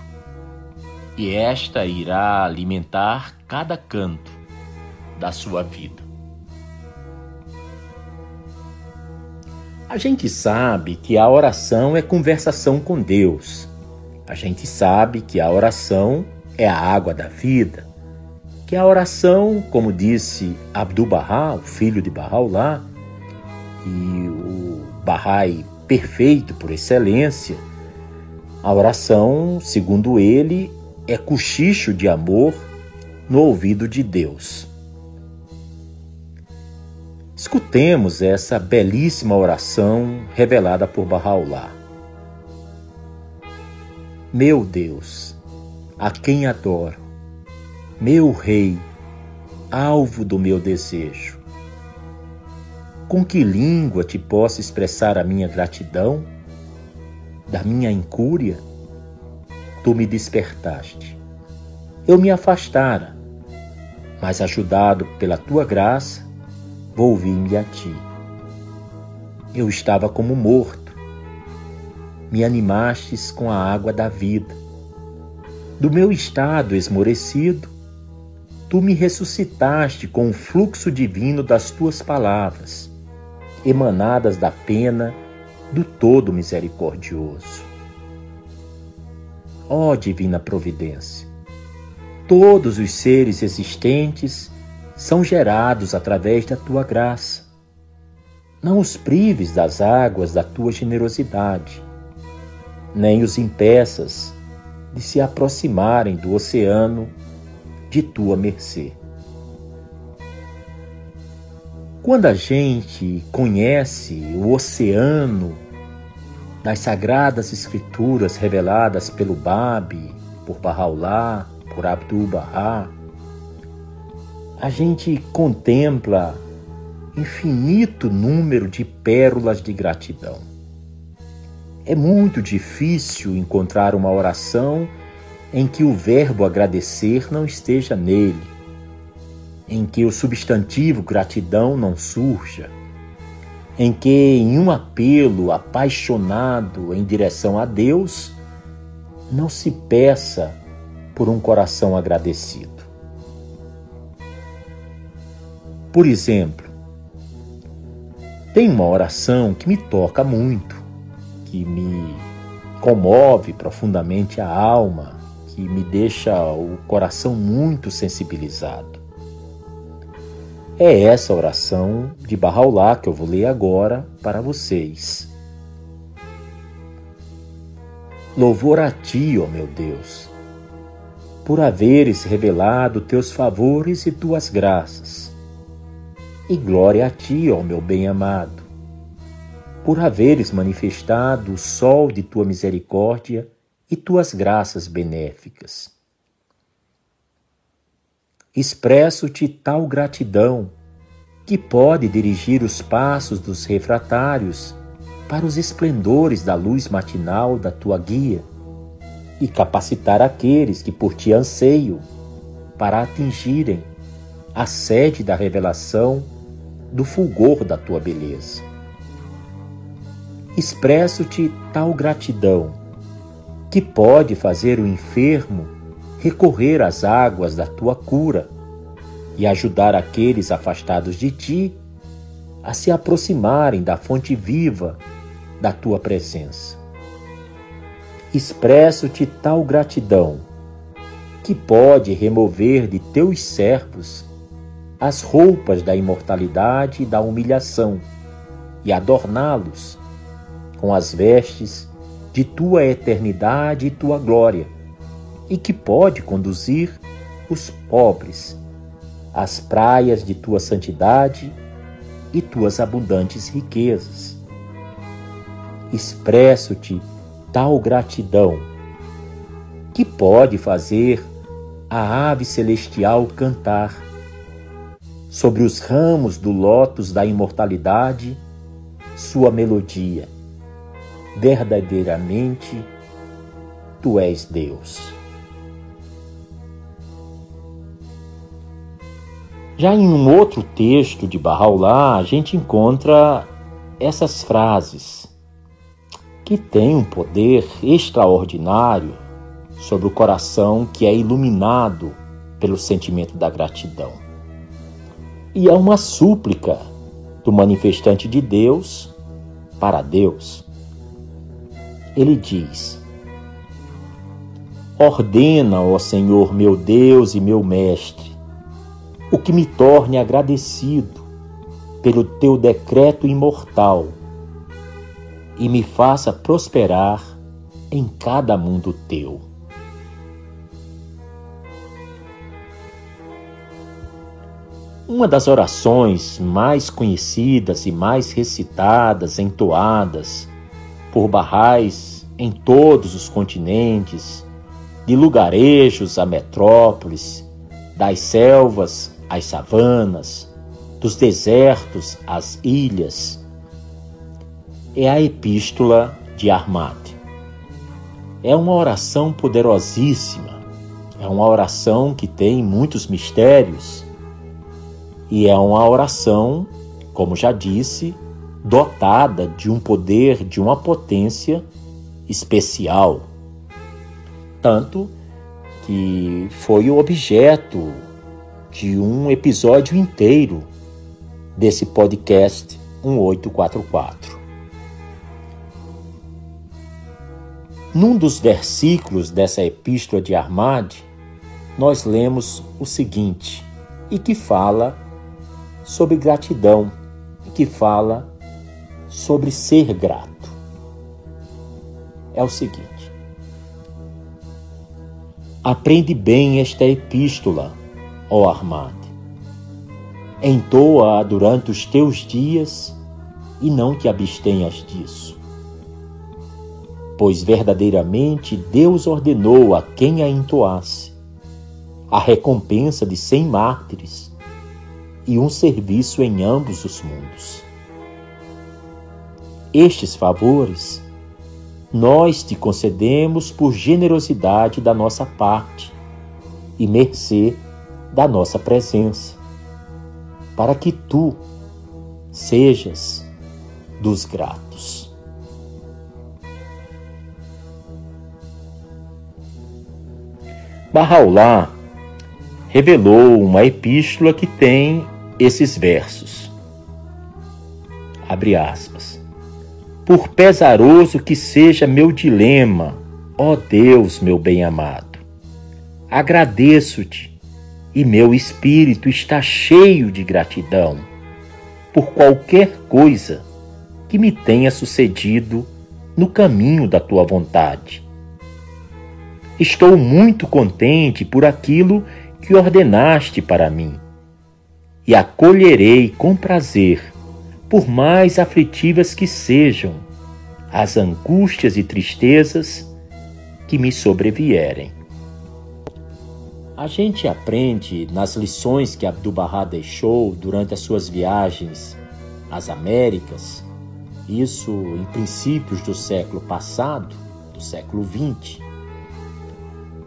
e esta irá alimentar cada canto da sua vida. A gente sabe que a oração é conversação com Deus. A gente sabe que a oração é a água da vida. Que a oração, como disse Abdu'l-Bahá, o filho de Bahá'u'lláh, e o Bahá'í perfeito por excelência, a oração, segundo ele, é cochicho de amor no ouvido de Deus. Escutemos essa belíssima oração revelada por Bahá'u'lláh. Meu Deus, a quem adoro, meu Rei, alvo do meu desejo, com que língua te posso expressar a minha gratidão? Da minha incúria? Tu me despertaste. Eu me afastara, mas ajudado pela tua graça, volvi-me a ti. Eu estava como morto. Me animastes com a água da vida. Do meu estado esmorecido, tu me ressuscitaste com o fluxo divino das tuas palavras emanadas da pena do Todo Misericordioso. Ó Divina Providência, todos os seres existentes são gerados através da tua graça. Não os prives das águas da tua generosidade, nem os impeças de se aproximarem do oceano de tua mercê. Quando a gente conhece o oceano das sagradas escrituras reveladas pelo Babi, por Bahá'u'lláh, por Abdu'l-Bahá, a gente contempla infinito número de pérolas de gratidão. É muito difícil encontrar uma oração em que o verbo agradecer não esteja nele, em que o substantivo gratidão não surja, em que em um apelo apaixonado em direção a Deus não se peça por um coração agradecido. Por exemplo, tem uma oração que me toca muito, que me comove profundamente a alma, que me deixa o coração muito sensibilizado. É essa oração de Barraulá que eu vou ler agora para vocês. Louvor a ti, ó meu Deus, por haveres revelado teus favores e tuas graças e glória a ti, ó meu bem-amado, por haveres manifestado o sol de tua misericórdia e tuas graças benéficas. Expresso-te tal gratidão que pode dirigir os passos dos refratários para os esplendores da luz matinal da tua guia e capacitar aqueles que por ti anseiam para atingirem a sede da revelação do fulgor da tua beleza. Expresso-te tal gratidão que pode fazer o enfermo recorrer às águas da tua cura e ajudar aqueles afastados de ti a se aproximarem da fonte viva da tua presença. Expresso-te tal gratidão que pode remover de teus servos as roupas da imortalidade e da humilhação e adorná-los com as vestes de tua eternidade e tua glória, e que pode conduzir os pobres às praias de tua santidade e tuas abundantes riquezas. Expresso-te tal gratidão que pode fazer a ave celestial cantar sobre os ramos do lótus da imortalidade, sua melodia. Verdadeiramente, tu és Deus. Já em um outro texto de Bahá'u'lláh, a gente encontra essas frases que têm um poder extraordinário sobre o coração que é iluminado pelo sentimento da gratidão e é uma súplica do manifestante de Deus para Deus. Ele diz: Ordena, ó Senhor meu Deus e meu Mestre, o que me torne agradecido pelo teu decreto imortal e me faça prosperar em cada mundo teu. Uma das orações mais conhecidas e mais recitadas, entoadas por barrais em todos os continentes, de lugarejos a metrópoles, das selvas às savanas, dos desertos às ilhas, é a Epístola de Armad. É uma oração poderosíssima, é uma oração que tem muitos mistérios e é uma oração, como já disse, dotada de um poder, de uma potência especial. Tanto que foi o objeto de um episódio inteiro desse podcast 1844. Num dos versículos dessa epístola de Armad, nós lemos o seguinte, e que fala sobre gratidão, que fala sobre ser grato. É o seguinte: aprende bem esta epístola, ó Armade. Entoa-a durante os teus dias e não te abstenhas disso. Pois verdadeiramente Deus ordenou a quem a entoasse a recompensa de cem mártires e um serviço em ambos os mundos. Estes favores nós te concedemos por generosidade da nossa parte e mercê da nossa presença, para que tu sejas dos gratos. Bahá'u'lláh revelou uma epístola que tem esses versos. Abre aspas. Por pesaroso que seja meu dilema, ó Deus, meu bem-amado, agradeço-te e meu espírito está cheio de gratidão por qualquer coisa que me tenha sucedido no caminho da tua vontade. Estou muito contente por aquilo que ordenaste para mim e acolherei com prazer, por mais aflitivas que sejam, as angústias e tristezas que me sobrevierem. A gente aprende nas lições que Abdu'l-Bahá deixou durante as suas viagens às Américas, isso em princípios do século passado, do século XX.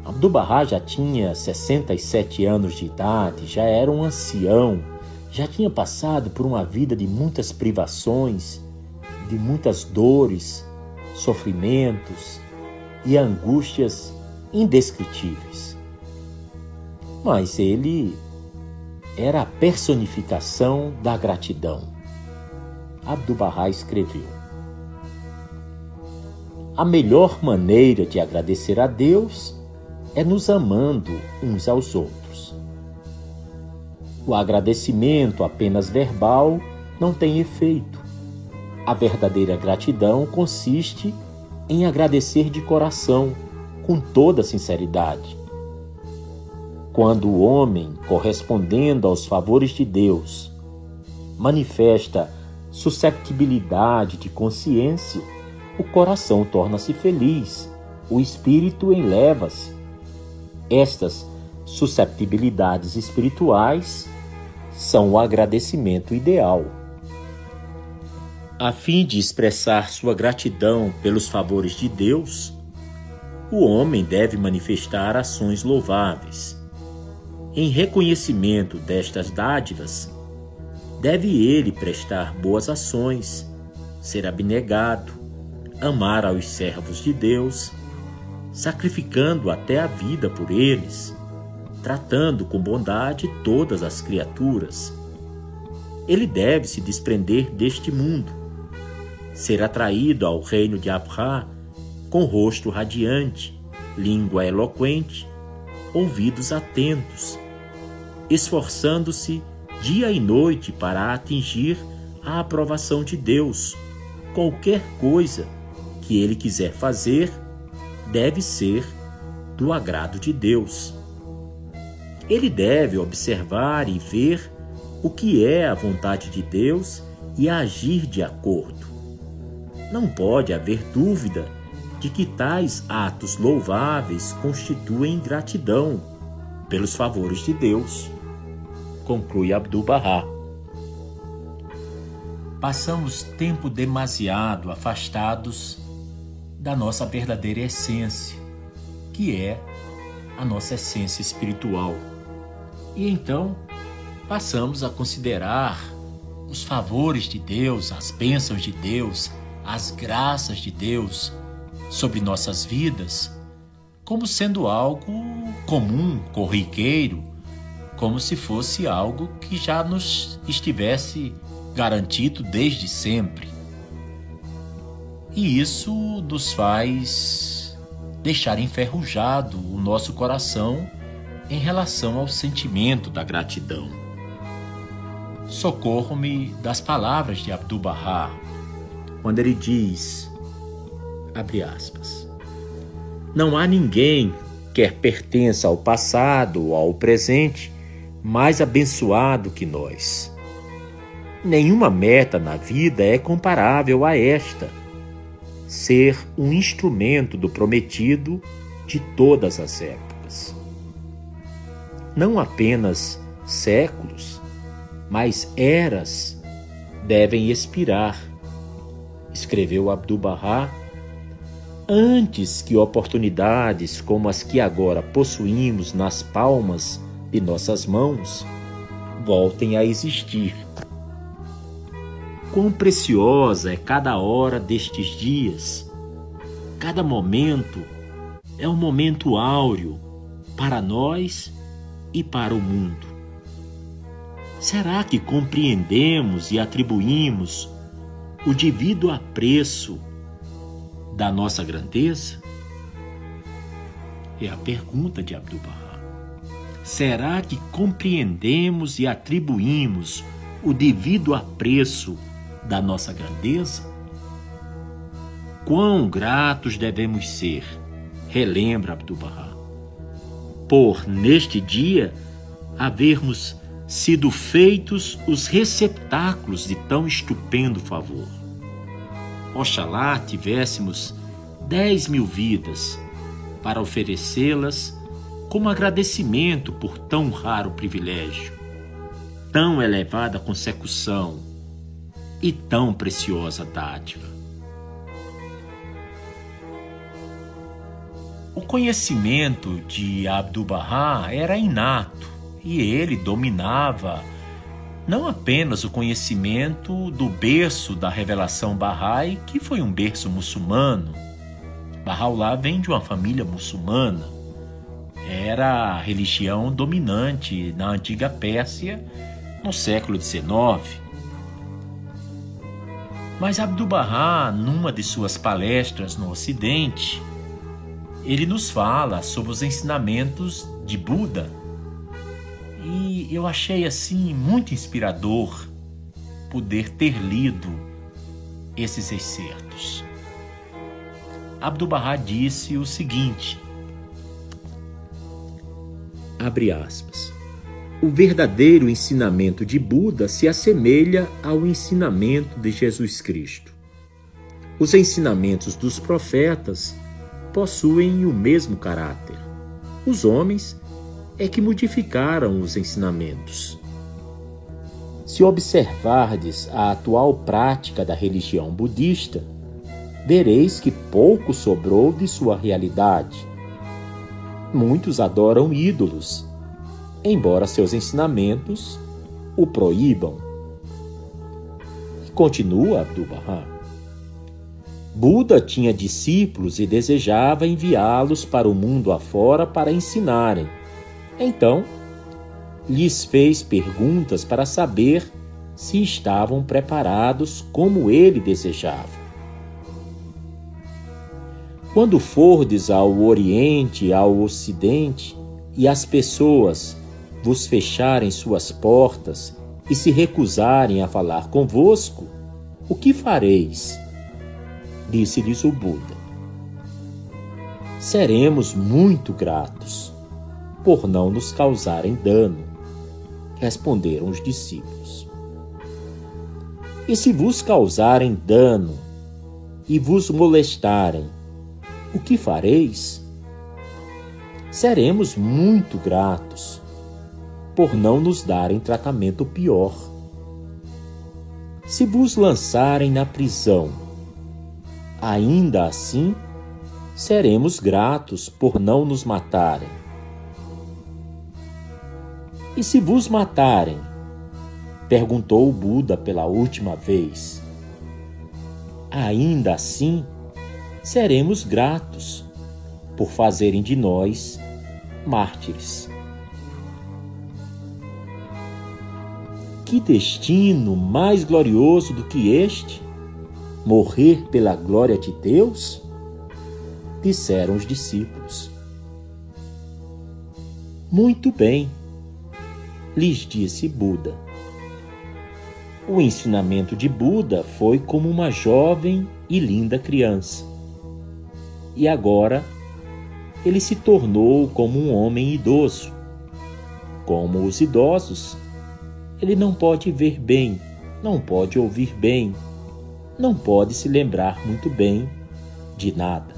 Abdu'l-Bahá já tinha 67 anos de idade, já era um ancião, já tinha passado por uma vida de muitas privações, de muitas dores, sofrimentos e angústias indescritíveis mas ele era a personificação da gratidão. Abdu'l-Bahá escreveu: A melhor maneira de agradecer a Deus é nos amando uns aos outros. O agradecimento apenas verbal não tem efeito. A verdadeira gratidão consiste em agradecer de coração, com toda sinceridade quando o homem, correspondendo aos favores de Deus, manifesta susceptibilidade de consciência, o coração torna-se feliz, o espírito eleva-se. Estas susceptibilidades espirituais são o agradecimento ideal. A fim de expressar sua gratidão pelos favores de Deus, o homem deve manifestar ações louváveis em reconhecimento destas dádivas, deve ele prestar boas ações, ser abnegado, amar aos servos de Deus, sacrificando até a vida por eles, tratando com bondade todas as criaturas. Ele deve se desprender deste mundo, ser atraído ao reino de Abra com rosto radiante, língua eloquente, ouvidos atentos, esforçando-se dia e noite para atingir a aprovação de Deus. Qualquer coisa que ele quiser fazer deve ser do agrado de Deus. Ele deve observar e ver o que é a vontade de Deus e agir de acordo. Não pode haver dúvida de que tais atos louváveis constituem gratidão pelos favores de Deus conclui Abdu'l-Bahá. Passamos tempo demasiado afastados da nossa verdadeira essência, que é a nossa essência espiritual. E então passamos a considerar os favores de Deus, as bênçãos de Deus, as graças de Deus sobre nossas vidas como sendo algo comum, corriqueiro, como se fosse algo que já nos estivesse garantido desde sempre. E isso nos faz deixar enferrujado o nosso coração em relação ao sentimento da gratidão. Socorro-me das palavras de Abdu'l-Bahá, quando ele diz, abre aspas, não há ninguém, quer pertença ao passado ou ao presente, mais abençoado que nós. Nenhuma meta na vida é comparável a esta: ser um instrumento do prometido de todas as épocas. Não apenas séculos, mas eras devem expirar, escreveu Abdu'l-Bahá, antes que oportunidades como as que agora possuímos nas palmas de nossas mãos voltem a existir. Quão preciosa é cada hora destes dias, cada momento é um momento áureo para nós e para o mundo. Será que compreendemos e atribuímos o devido apreço da nossa grandeza? É a pergunta de Abdu'l-Bahá. Será que compreendemos e atribuímos o devido apreço da nossa grandeza? Quão gratos devemos ser, relembra Abdu'l-Bahá, por neste dia havermos sido feitos os receptáculos de tão estupendo favor. Oxalá tivéssemos dez mil vidas para oferecê-las como agradecimento por tão raro privilégio, tão elevada consecução e tão preciosa dádiva. O conhecimento de Abdu'l-Bahá era inato e ele dominava não apenas o conhecimento do berço da revelação Bahá'í, que foi um berço muçulmano. Bahá'u'lláh vem de uma família muçulmana. Era a religião dominante na antiga Pérsia no século XIX. Mas Abdu'l-Bahá, numa de suas palestras no Ocidente, ele nos fala sobre os ensinamentos de Buda e eu achei assim muito inspirador poder ter lido esses excertos. Abdu'l-Bahá disse o seguinte: abre aspas. O verdadeiro ensinamento de Buda se assemelha ao ensinamento de Jesus Cristo. Os ensinamentos dos profetas possuem o mesmo caráter. Os homens é que modificaram os ensinamentos. Se observardes a atual prática da religião budista, vereis que pouco sobrou de sua realidade. Muitos adoram ídolos, embora seus ensinamentos o proíbam. Continua Abdu'l-Bahá. Buda tinha discípulos e desejava enviá-los para o mundo afora para ensinarem então, lhes fez perguntas para saber se estavam preparados como ele desejava. Quando fordes ao Oriente ao Ocidente, e as pessoas vos fecharem suas portas e se recusarem a falar convosco, o que fareis? Disse-lhes o Buda. Seremos muito gratos por não nos causarem dano. Responderam os discípulos. E se vos causarem dano e vos molestarem, o que fareis? Seremos muito gratos por não nos darem tratamento pior. Se vos lançarem na prisão, ainda assim seremos gratos por não nos matarem e se vos matarem? Perguntou o Buda pela última vez. Ainda assim, seremos gratos por fazerem de nós mártires. Que destino mais glorioso do que este? Morrer pela glória de Deus? Disseram os discípulos. Muito bem lhes disse Buda. O ensinamento de Buda foi como uma jovem e linda criança. E agora ele se tornou como um homem idoso. Como os idosos, ele não pode ver bem, não pode ouvir bem, não pode se lembrar muito bem de nada.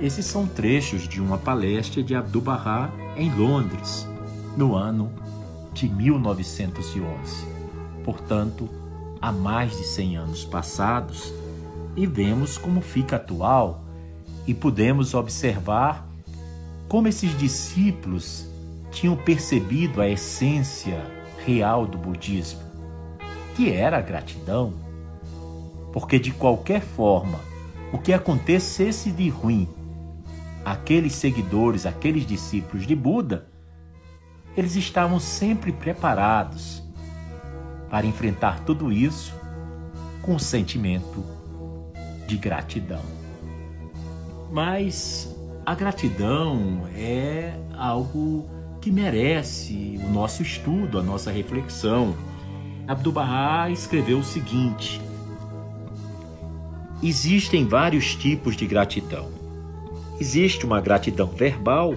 Esses são trechos de uma palestra de Abdu'l-Bahá em Londres, no ano de 1911. Portanto, há mais de 100 anos passados, e vemos como fica atual e podemos observar como esses discípulos tinham percebido a essência real do budismo, que era a gratidão. Porque de qualquer forma, o que acontecesse de ruim, aqueles seguidores, aqueles discípulos de Buda, eles estavam sempre preparados para enfrentar tudo isso com sentimento de gratidão. Mas a gratidão é algo que merece o nosso estudo, a nossa reflexão. Abdu'l-Bahá escreveu o seguinte: Existem vários tipos de gratidão. Existe uma gratidão verbal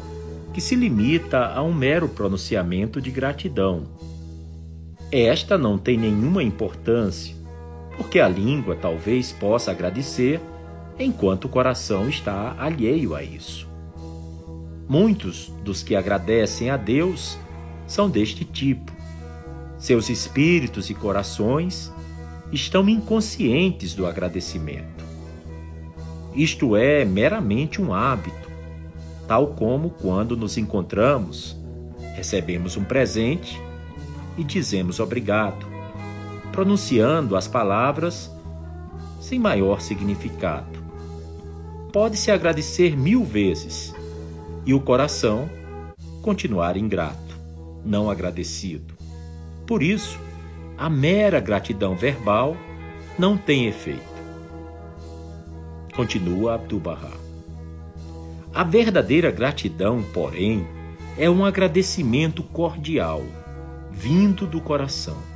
que se limita a um mero pronunciamento de gratidão. Esta não tem nenhuma importância, porque a língua talvez possa agradecer enquanto o coração está alheio a isso. Muitos dos que agradecem a Deus são deste tipo. Seus espíritos e corações estão inconscientes do agradecimento. Isto é meramente um hábito, tal como quando nos encontramos, recebemos um presente e dizemos obrigado, pronunciando as palavras sem maior significado. Pode-se agradecer mil vezes e o coração continuar ingrato, não agradecido. Por isso, a mera gratidão verbal não tem efeito. Continua Abdu'l-Bahá. A verdadeira gratidão, porém, é um agradecimento cordial vindo do coração.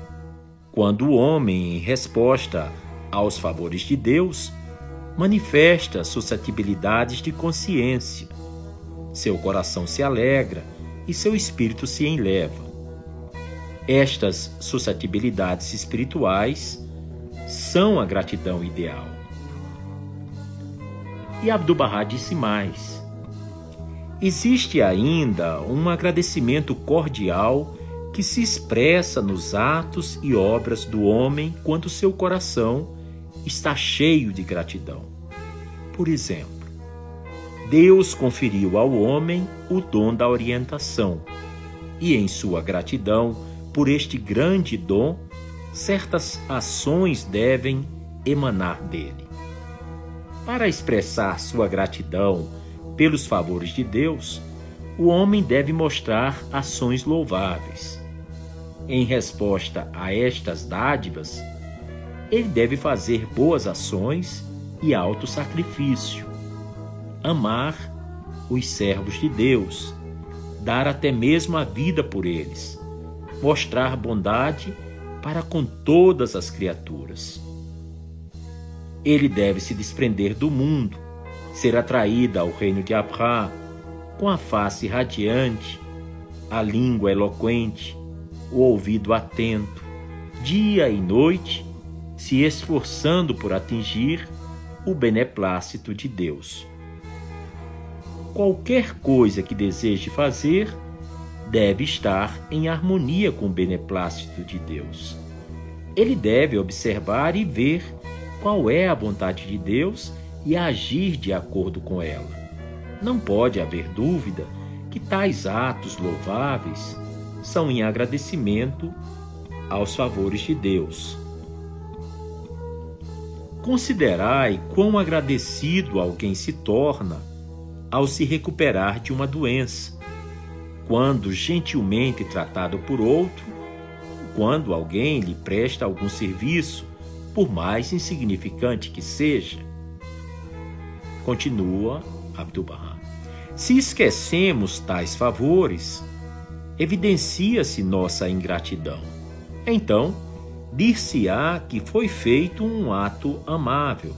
Quando o homem, em resposta aos favores de Deus, manifesta suscetibilidades de consciência, seu coração se alegra e seu espírito se enleva. Estas suscetibilidades espirituais são a gratidão ideal. E Abdu'l-Bahá disse mais: existe ainda um agradecimento cordial que se expressa nos atos e obras do homem quando seu coração está cheio de gratidão. Por exemplo, Deus conferiu ao homem o dom da orientação, e em sua gratidão por este grande dom, certas ações devem emanar dele. Para expressar sua gratidão pelos favores de Deus, o homem deve mostrar ações louváveis em resposta a estas dádivas, ele deve fazer boas ações e alto sacrifício, amar os servos de Deus, dar até mesmo a vida por eles, mostrar bondade para com todas as criaturas. Ele deve se desprender do mundo, ser atraído ao reino de Abra, com a face radiante, a língua eloquente, o ouvido atento, dia e noite, se esforçando por atingir o beneplácito de Deus. Qualquer coisa que deseje fazer deve estar em harmonia com o beneplácito de Deus. Ele deve observar e ver qual é a vontade de Deus e agir de acordo com ela. Não pode haver dúvida que tais atos louváveis são em agradecimento aos favores de Deus. Considerai quão agradecido alguém se torna ao se recuperar de uma doença, quando gentilmente tratado por outro, quando alguém lhe presta algum serviço, por mais insignificante que seja. Continua Abdu'l-Bahá. Se esquecemos tais favores, evidencia-se nossa ingratidão. Então, dir-se-á que foi feito um ato amável,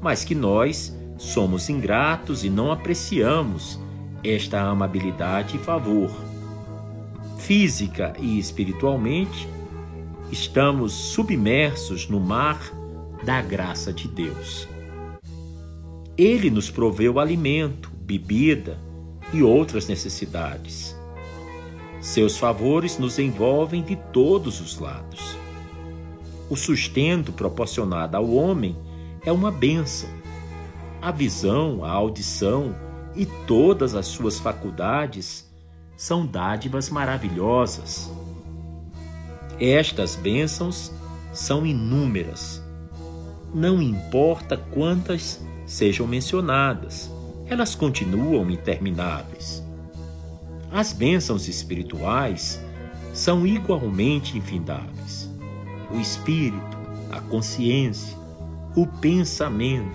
mas que nós somos ingratos e não apreciamos esta amabilidade e favor. Física e espiritualmente, estamos submersos no mar da graça de Deus. Ele nos proveu alimento, bebida e outras necessidades Seus favores nos envolvem de todos os lados. O sustento proporcionado ao homem é uma bênção. A visão, a audição e todas as suas faculdades são dádivas maravilhosas. Estas bênçãos são inúmeras. Não importa quantas sejam mencionadas, elas continuam intermináveis. As bênçãos espirituais são igualmente infindáveis. O espírito, a consciência, o pensamento,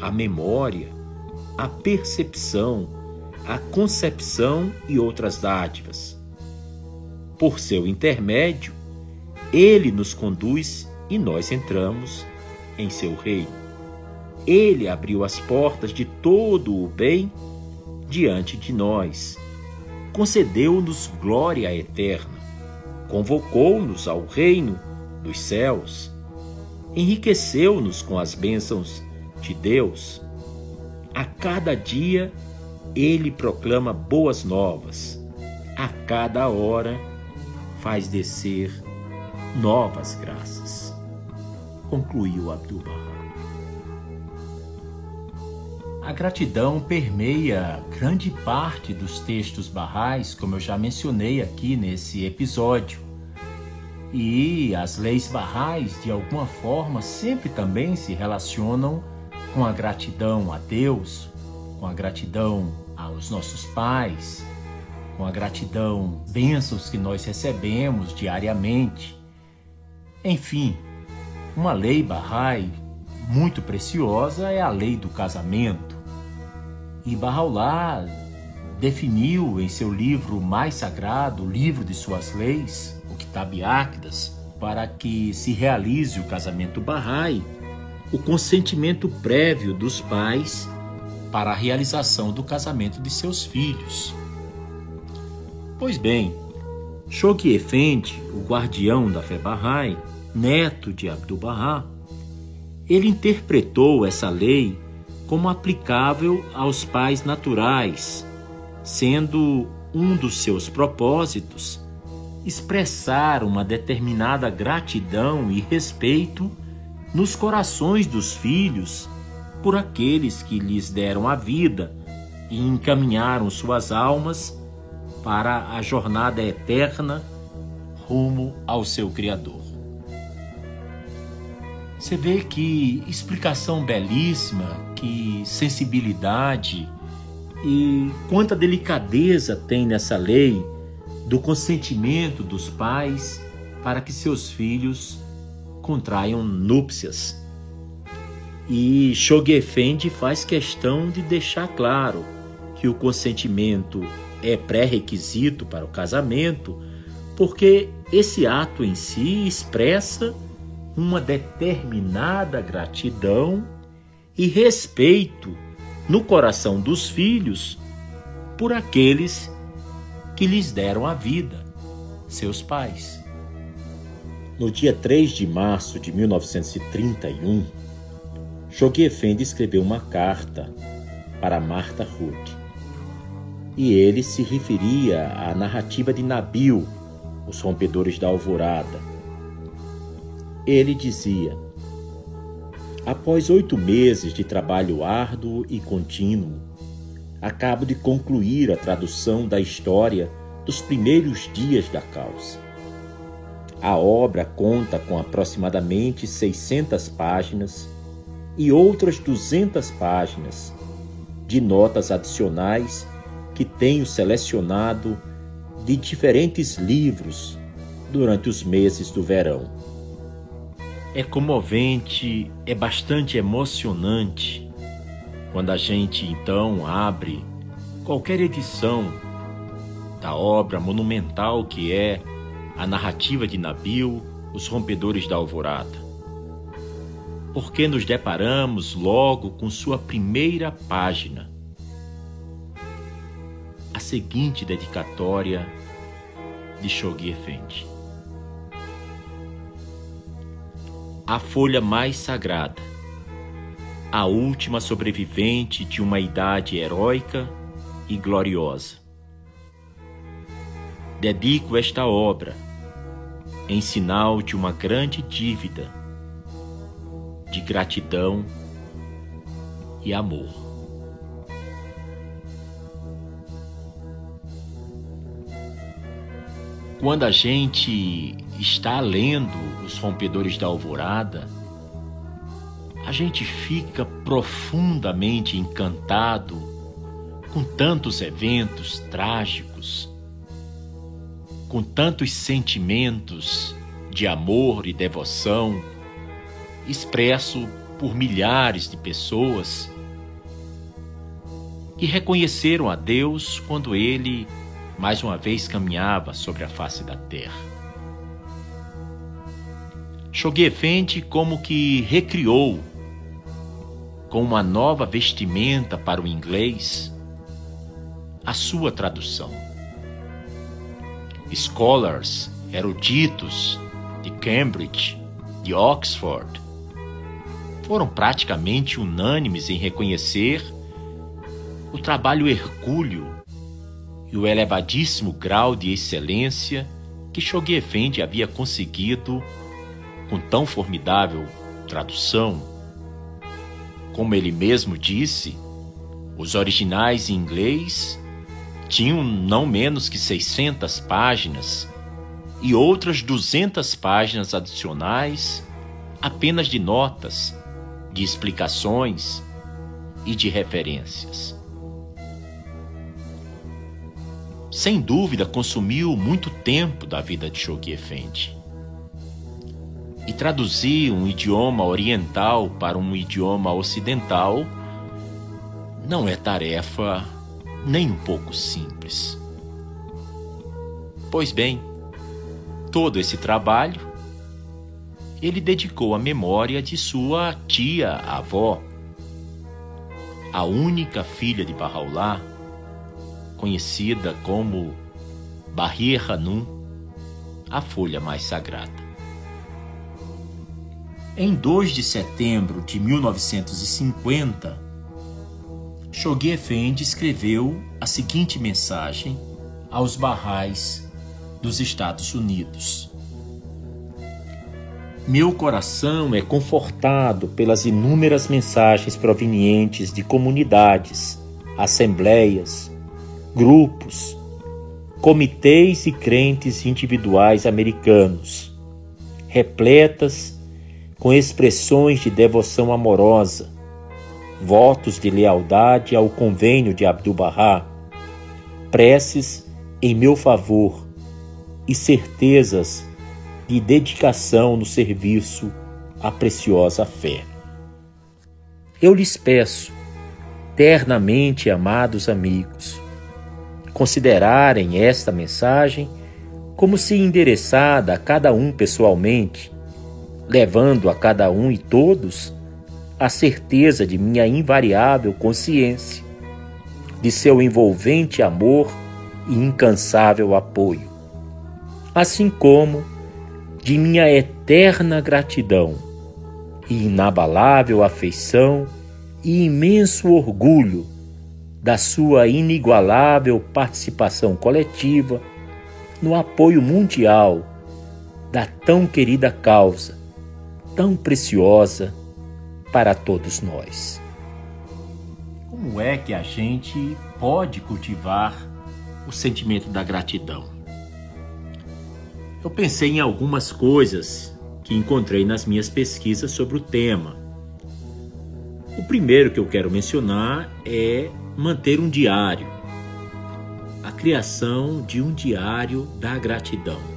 a memória, a percepção, a concepção e outras dádivas. Por seu intermédio, ele nos conduz e nós entramos em seu reino. Ele abriu as portas de todo o bem diante de nós. Concedeu-nos glória eterna. Convocou-nos ao reino dos céus. Enriqueceu-nos com as bênçãos de Deus. A cada dia ele proclama boas novas. A cada hora faz descer novas graças. Concluiu Abdu'l-Bahá. A gratidão permeia grande parte dos textos barrais, como eu já mencionei aqui nesse episódio. E as leis barrais, de alguma forma, sempre também se relacionam com a gratidão a Deus, com a gratidão aos nossos pais, com a gratidão, bênçãos que nós recebemos diariamente. Enfim, uma lei Bahá'í muito preciosa é a lei do casamento. E Bahá'u'lláh definiu em seu livro mais sagrado, o livro de suas leis, o Kitab Akdas, para que se realize o casamento Bahá'í, o consentimento prévio dos pais para a realização do casamento de seus filhos. Pois bem, Shoghi Effendi, o guardião da fé Bahá'í, neto de Abdu'l-Bahá, ele interpretou essa lei como aplicável aos pais naturais, sendo um dos seus propósitos expressar uma determinada gratidão e respeito nos corações dos filhos por aqueles que lhes deram a vida e encaminharam suas almas para a jornada eterna rumo ao seu Criador. Você vê que explicação belíssima, que sensibilidade e quanta delicadeza tem nessa lei do consentimento dos pais para que seus filhos contraiam núpcias. E Shoghi Effendi faz questão de deixar claro que o consentimento é pré-requisito para o casamento, porque esse ato em si expressa uma determinada gratidão e respeito no coração dos filhos por aqueles que lhes deram a vida, seus pais. No dia 3 de março de 1931, Shoghi Effendi escreveu uma carta para Martha Ruth. E ele se referia à narrativa de Nabil, Os Rompedores da Alvorada, ele dizia: Após oito meses de trabalho árduo e contínuo, acabo de concluir a tradução da história dos primeiros dias da causa. A obra conta com aproximadamente 600 páginas e outras 200 páginas de notas adicionais que tenho selecionado de diferentes livros durante os meses do verão é comovente, é bastante emocionante quando a gente então abre qualquer edição da obra monumental que é a narrativa de Nabil, Os Rompedores da Alvorada. Porque nos deparamos logo com sua primeira página. A seguinte dedicatória de Shoghi Effendi. A folha mais sagrada, a última sobrevivente de uma idade heróica e gloriosa. dedico esta obra em sinal de uma grande dívida de gratidão e amor. Quando a gente está lendo Os Rompedores da Alvorada, a gente fica profundamente encantado com tantos eventos trágicos, com tantos sentimentos de amor e devoção expresso por milhares de pessoas que reconheceram a Deus quando ele mais uma vez caminhava sobre a face da terra. Shoghi Effendi como que recriou com uma nova vestimenta para o inglês a sua tradução. Scholars, eruditos de Cambridge, de Oxford, foram praticamente unânimes em reconhecer o trabalho hercúleo e o elevadíssimo grau de excelência que Shoghi Effendi havia conseguido com tão formidável tradução. Como ele mesmo disse, os originais em inglês tinham não menos que 600 páginas e outras 200 páginas adicionais apenas de notas de explicações e de referências. Sem dúvida, consumiu muito tempo da vida de Shoghi Effendi. E traduzir um idioma oriental para um idioma ocidental não é tarefa nem um pouco simples. Pois bem, todo esse trabalho ele dedicou à memória de sua tia-avó, a única filha de Bahá'u'lláh, conhecida como Bahir Hanum, a folha mais sagrada. Em 2 de setembro de 1950, Shoghi Effendi escreveu a seguinte mensagem aos barrais dos Estados Unidos. Meu coração é confortado pelas inúmeras mensagens provenientes de comunidades, assembleias, grupos, comitês e crentes individuais americanos, repletas com expressões de devoção amorosa, votos de lealdade ao convênio de Abdu'l-Bahá, preces em meu favor e certezas de dedicação no serviço à preciosa fé. Eu lhes peço, ternamente amados amigos, considerarem esta mensagem como se endereçada a cada um pessoalmente, levando a cada um e todos a certeza de minha invariável consciência, de seu envolvente amor e incansável apoio, assim como de minha eterna gratidão e inabalável afeição e imenso orgulho da sua inigualável participação coletiva no apoio mundial da tão querida causa, tão preciosa para todos nós. Como é que a gente pode cultivar o sentimento da gratidão? eu pensei em algumas coisas que encontrei nas minhas pesquisas sobre o tema. O primeiro que eu quero mencionar é manter um diário. A criação de um diário da gratidão.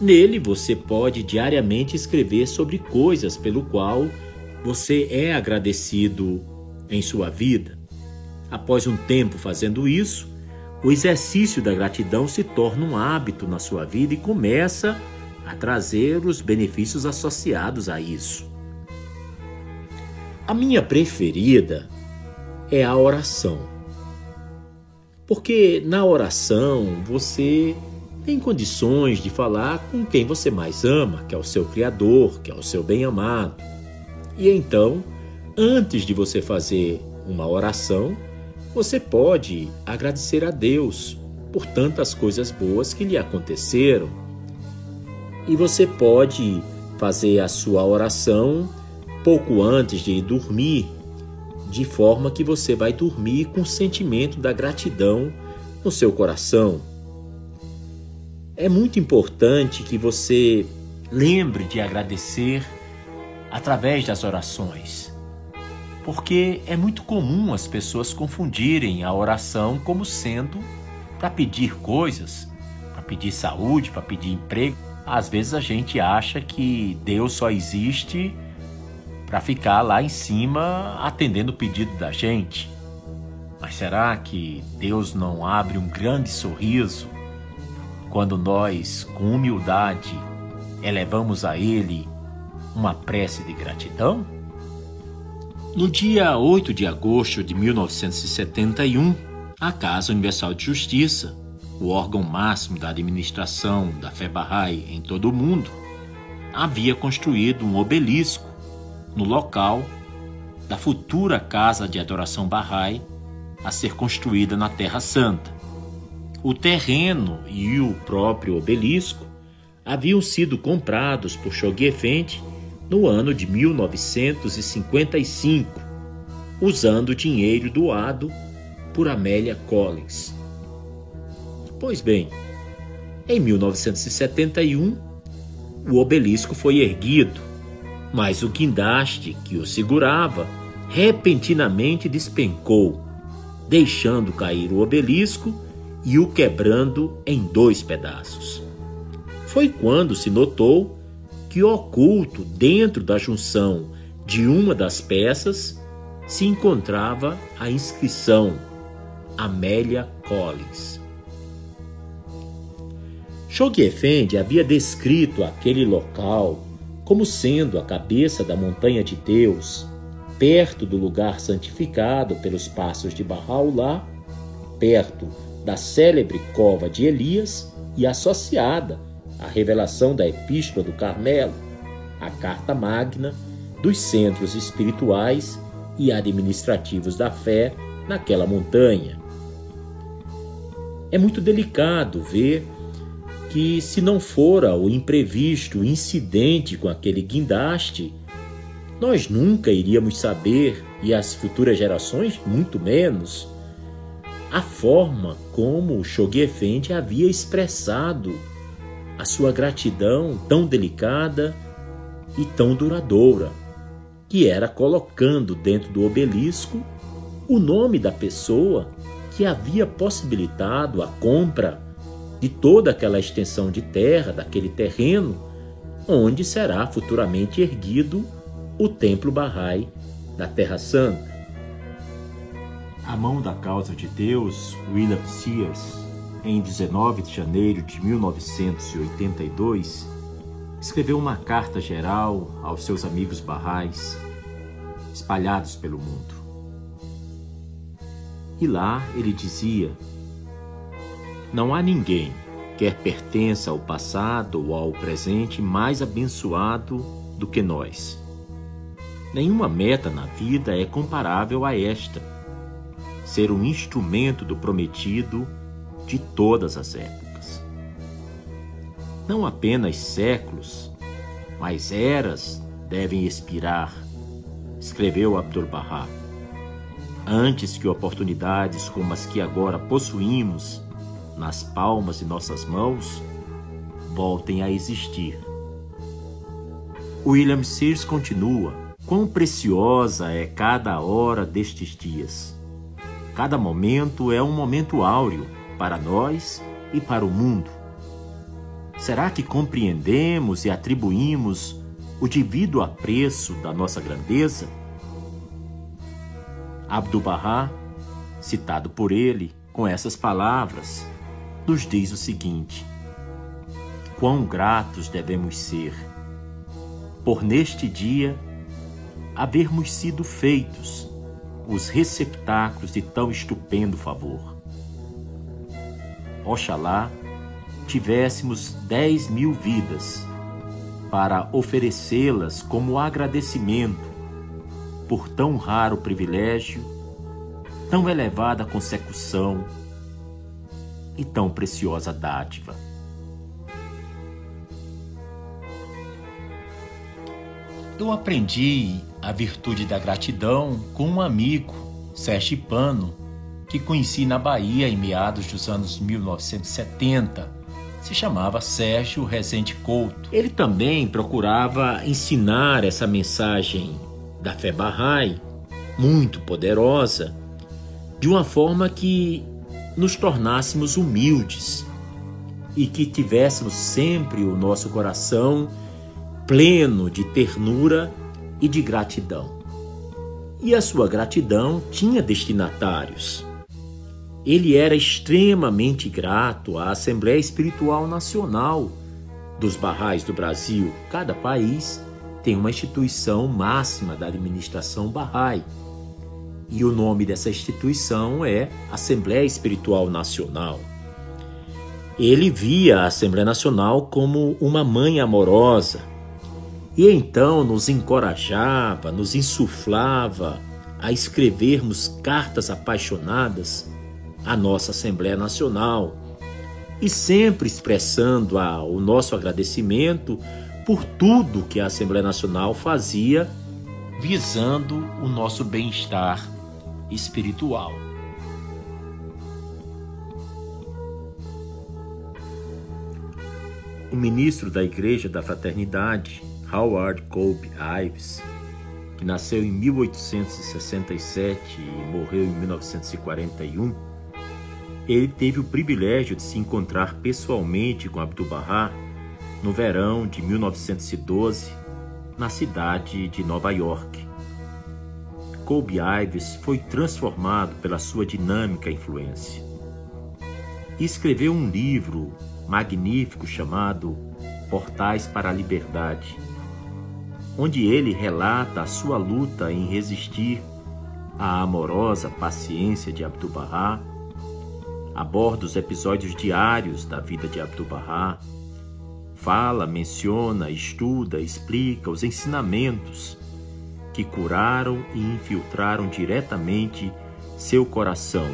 Nele você pode diariamente escrever sobre coisas pelo qual você é agradecido em sua vida. Após um tempo fazendo isso, o exercício da gratidão se torna um hábito na sua vida e começa a trazer os benefícios associados a isso. A minha preferida é a oração. Porque na oração você tem condições de falar com quem você mais ama, que é o seu Criador, que é o seu bem-amado. E então, antes de você fazer uma oração, você pode agradecer a Deus por tantas coisas boas que lhe aconteceram. E você pode fazer a sua oração pouco antes de dormir, de forma que você vai dormir com o sentimento da gratidão no seu coração. É muito importante que você lembre de agradecer através das orações, porque é muito comum as pessoas confundirem a oração como sendo para pedir coisas, para pedir saúde, para pedir emprego. Às vezes a gente acha que Deus só existe para ficar lá em cima atendendo o pedido da gente. Mas será que Deus não abre um grande sorriso quando nós, com humildade, elevamos a Ele uma prece de gratidão? No dia 8 de agosto de 1971, a Casa Universal de Justiça, o órgão máximo da administração da fé Bahá'í em todo o mundo, havia construído um obelisco no local da futura Casa de Adoração Bahá'í a ser construída na Terra Santa. O terreno e o próprio obelisco haviam sido comprados por Shoghi Effendi no ano de 1955, usando dinheiro doado por Amélia Collins. Pois bem, em 1971, o obelisco foi erguido, mas o guindaste que o segurava repentinamente despencou, deixando cair o obelisco e o quebrando em dois pedaços. Foi quando se notou que oculto dentro da junção de uma das peças se encontrava a inscrição Amélia Collins. Shoghi Effendi havia descrito aquele local como sendo a cabeça da montanha de Deus, perto do lugar santificado pelos passos de Bahá'u'lláh, perto da célebre cova de Elias e associada à revelação da Epístola do Carmelo, a carta magna dos centros espirituais e administrativos da fé naquela montanha. É muito delicado ver que, se não fora o imprevisto incidente com aquele guindaste, nós nunca iríamos saber, e as futuras gerações muito menos, a forma como Shoghi Effendi havia expressado a sua gratidão tão delicada e tão duradoura, que era colocando dentro do obelisco o nome da pessoa que havia possibilitado a compra de toda aquela extensão de terra, daquele terreno, onde será futuramente erguido o Templo Bahá'í da Terra Santa. A mão da causa de Deus, William Sears, em 19 de janeiro de 1982, escreveu uma carta geral aos seus amigos barrais espalhados pelo mundo. E lá ele dizia não há ninguém, quer pertença ao passado ou ao presente, mais abençoado do que nós. Nenhuma meta na vida é comparável a esta: ser um instrumento do prometido de todas as épocas. Não apenas séculos, mas eras devem expirar, escreveu Abdu'l-Bahá. Antes que oportunidades como as que agora possuímos nas palmas de nossas mãos voltem a existir. William Sears continua: Quão preciosa é cada hora destes dias. Cada momento é um momento áureo para nós e para o mundo. Será que compreendemos e atribuímos o devido apreço da nossa grandeza? Abdu'l-Bahá, citado por ele com essas palavras, nos diz o seguinte: Quão gratos devemos ser por neste dia havermos sido feitos os receptáculos de tão estupendo favor. Oxalá tivéssemos dez mil vidas para oferecê-las como agradecimento por tão raro privilégio, tão elevada consecução e tão preciosa dádiva. Eu aprendi a virtude da gratidão com um amigo, Sérgio Pano, que conheci na Bahia em meados dos anos 1970. Se chamava Sérgio Rezende Couto. Ele também procurava ensinar essa mensagem da fé Bahá'í, muito poderosa, de uma forma que nos tornássemos humildes e que tivéssemos sempre o nosso coração pleno de ternura e de gratidão. E a sua gratidão tinha destinatários. Ele era extremamente grato à Assembleia Espiritual Nacional dos Barrais do Brasil. Cada país tem uma instituição máxima da administração Bahá'í. E o nome dessa instituição é Assembleia Espiritual Nacional. Ele via a Assembleia Nacional como uma mãe amorosa, e então nos encorajava, nos insuflava a escrevermos cartas apaixonadas à nossa Assembleia Nacional e sempre expressando a, o nosso agradecimento por tudo que a Assembleia Nacional fazia visando o nosso bem-estar espiritual. O ministro da Igreja da Fraternidade, Howard Colby Ives, que nasceu em 1867 e morreu em 1941, ele teve o privilégio de se encontrar pessoalmente com Abdu'l-Bahá no verão de 1912, na cidade de Nova York. Colby Ives foi transformado pela sua dinâmica influência. E escreveu um livro magnífico chamado Portais para a Liberdade, onde ele relata a sua luta em resistir à amorosa paciência de Abdu'l-Bahá, aborda os episódios diários da vida de Abdu'l-Bahá, fala, menciona, estuda, explica os ensinamentos que curaram e infiltraram diretamente seu coração.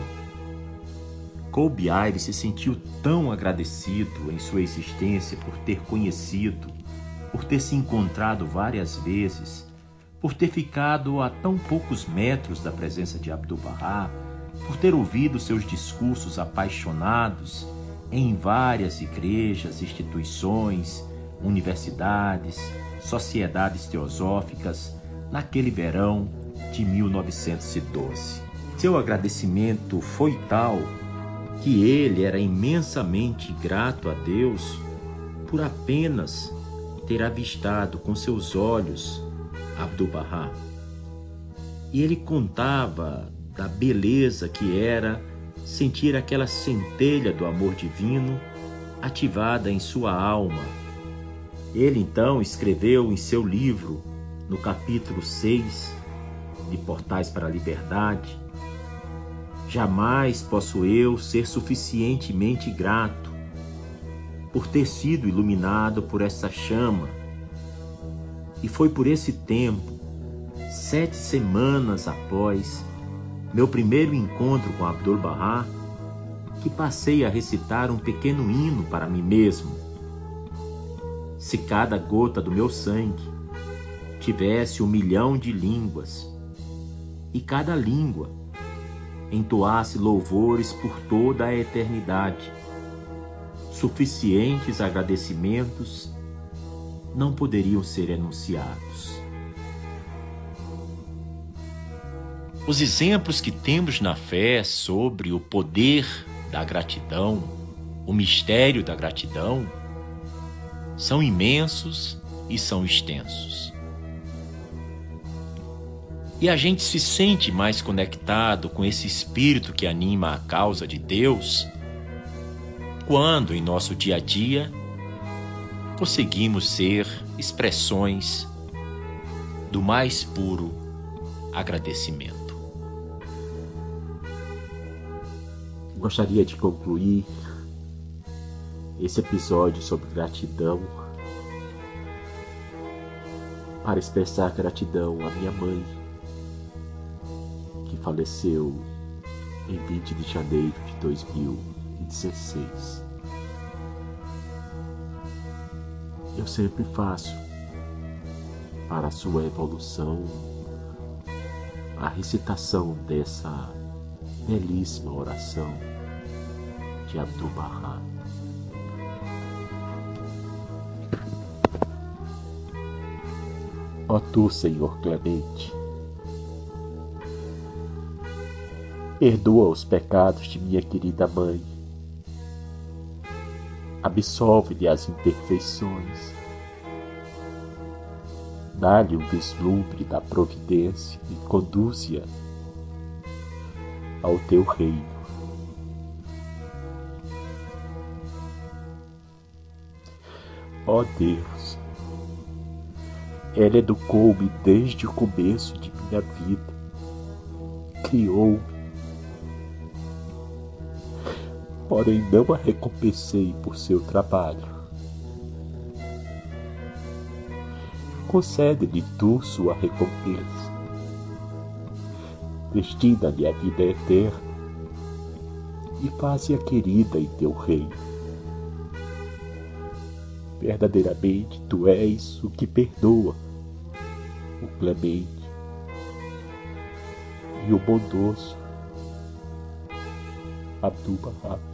Colby Ives se sentiu tão agradecido em sua existência por ter conhecido por ter se encontrado várias vezes, por ter ficado a tão poucos metros da presença de Abdu'l-Bahá, por ter ouvido seus discursos apaixonados em várias igrejas, instituições, universidades, sociedades teosóficas naquele verão de 1912. Seu agradecimento foi tal que ele era imensamente grato a Deus por apenas ter avistado com seus olhos Abdu'l-Bahá. E ele contava da beleza que era sentir aquela centelha do amor divino ativada em sua alma. Ele então escreveu em seu livro, no capítulo 6 de Portais para a Liberdade, Jamais posso eu ser suficientemente grato por ter sido iluminado por essa chama. E foi por esse tempo, sete semanas após meu primeiro encontro com Abdul-Bahá, que passei a recitar um pequeno hino para mim mesmo. Se cada gota do meu sangue tivesse um milhão de línguas, e cada língua entoasse louvores por toda a eternidade, suficientes agradecimentos não poderiam ser enunciados. Os exemplos que temos na fé sobre o poder da gratidão, o mistério da gratidão, são imensos e são extensos. E a gente se sente mais conectado com esse espírito que anima a causa de Deus quando em nosso dia a dia conseguimos ser expressões do mais puro agradecimento. Gostaria de concluir esse episódio sobre gratidão para expressar gratidão à minha mãe, que faleceu em 20 de janeiro de 2000 16. Eu sempre faço para a sua evolução a recitação dessa belíssima oração de Abdu'l-Bahá. Ó tu, Senhor clemente, perdoa os pecados de minha querida mãe, absolve-lhe as imperfeições, dá-lhe um vislumbre da providência e conduze-a ao teu reino. Ó Deus, ela educou-me desde o começo de minha vida, criou-me, porém não a recompensei por seu trabalho. Concede-lhe tu sua recompensa. Destina-lhe a vida eterna e faze-a querida em teu reino. Verdadeiramente tu és o que perdoa, o clemente e o bondoso. Abdu'l-Bahá.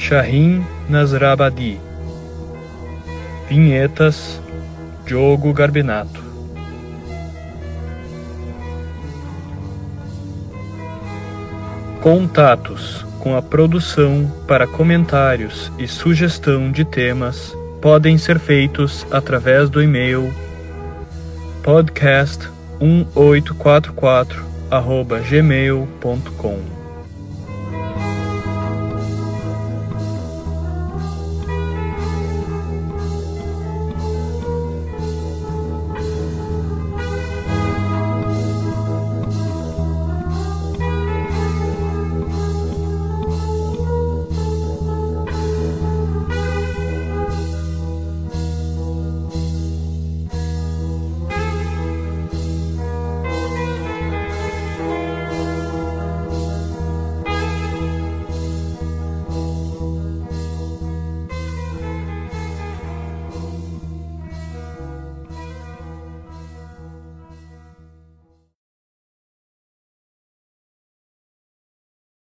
Shahin Nasrabadi. Vinhetas Diogo Garbinato. Contatos com a produção para comentários e sugestão de temas podem ser feitos através do e-mail podcast1844 gmail.com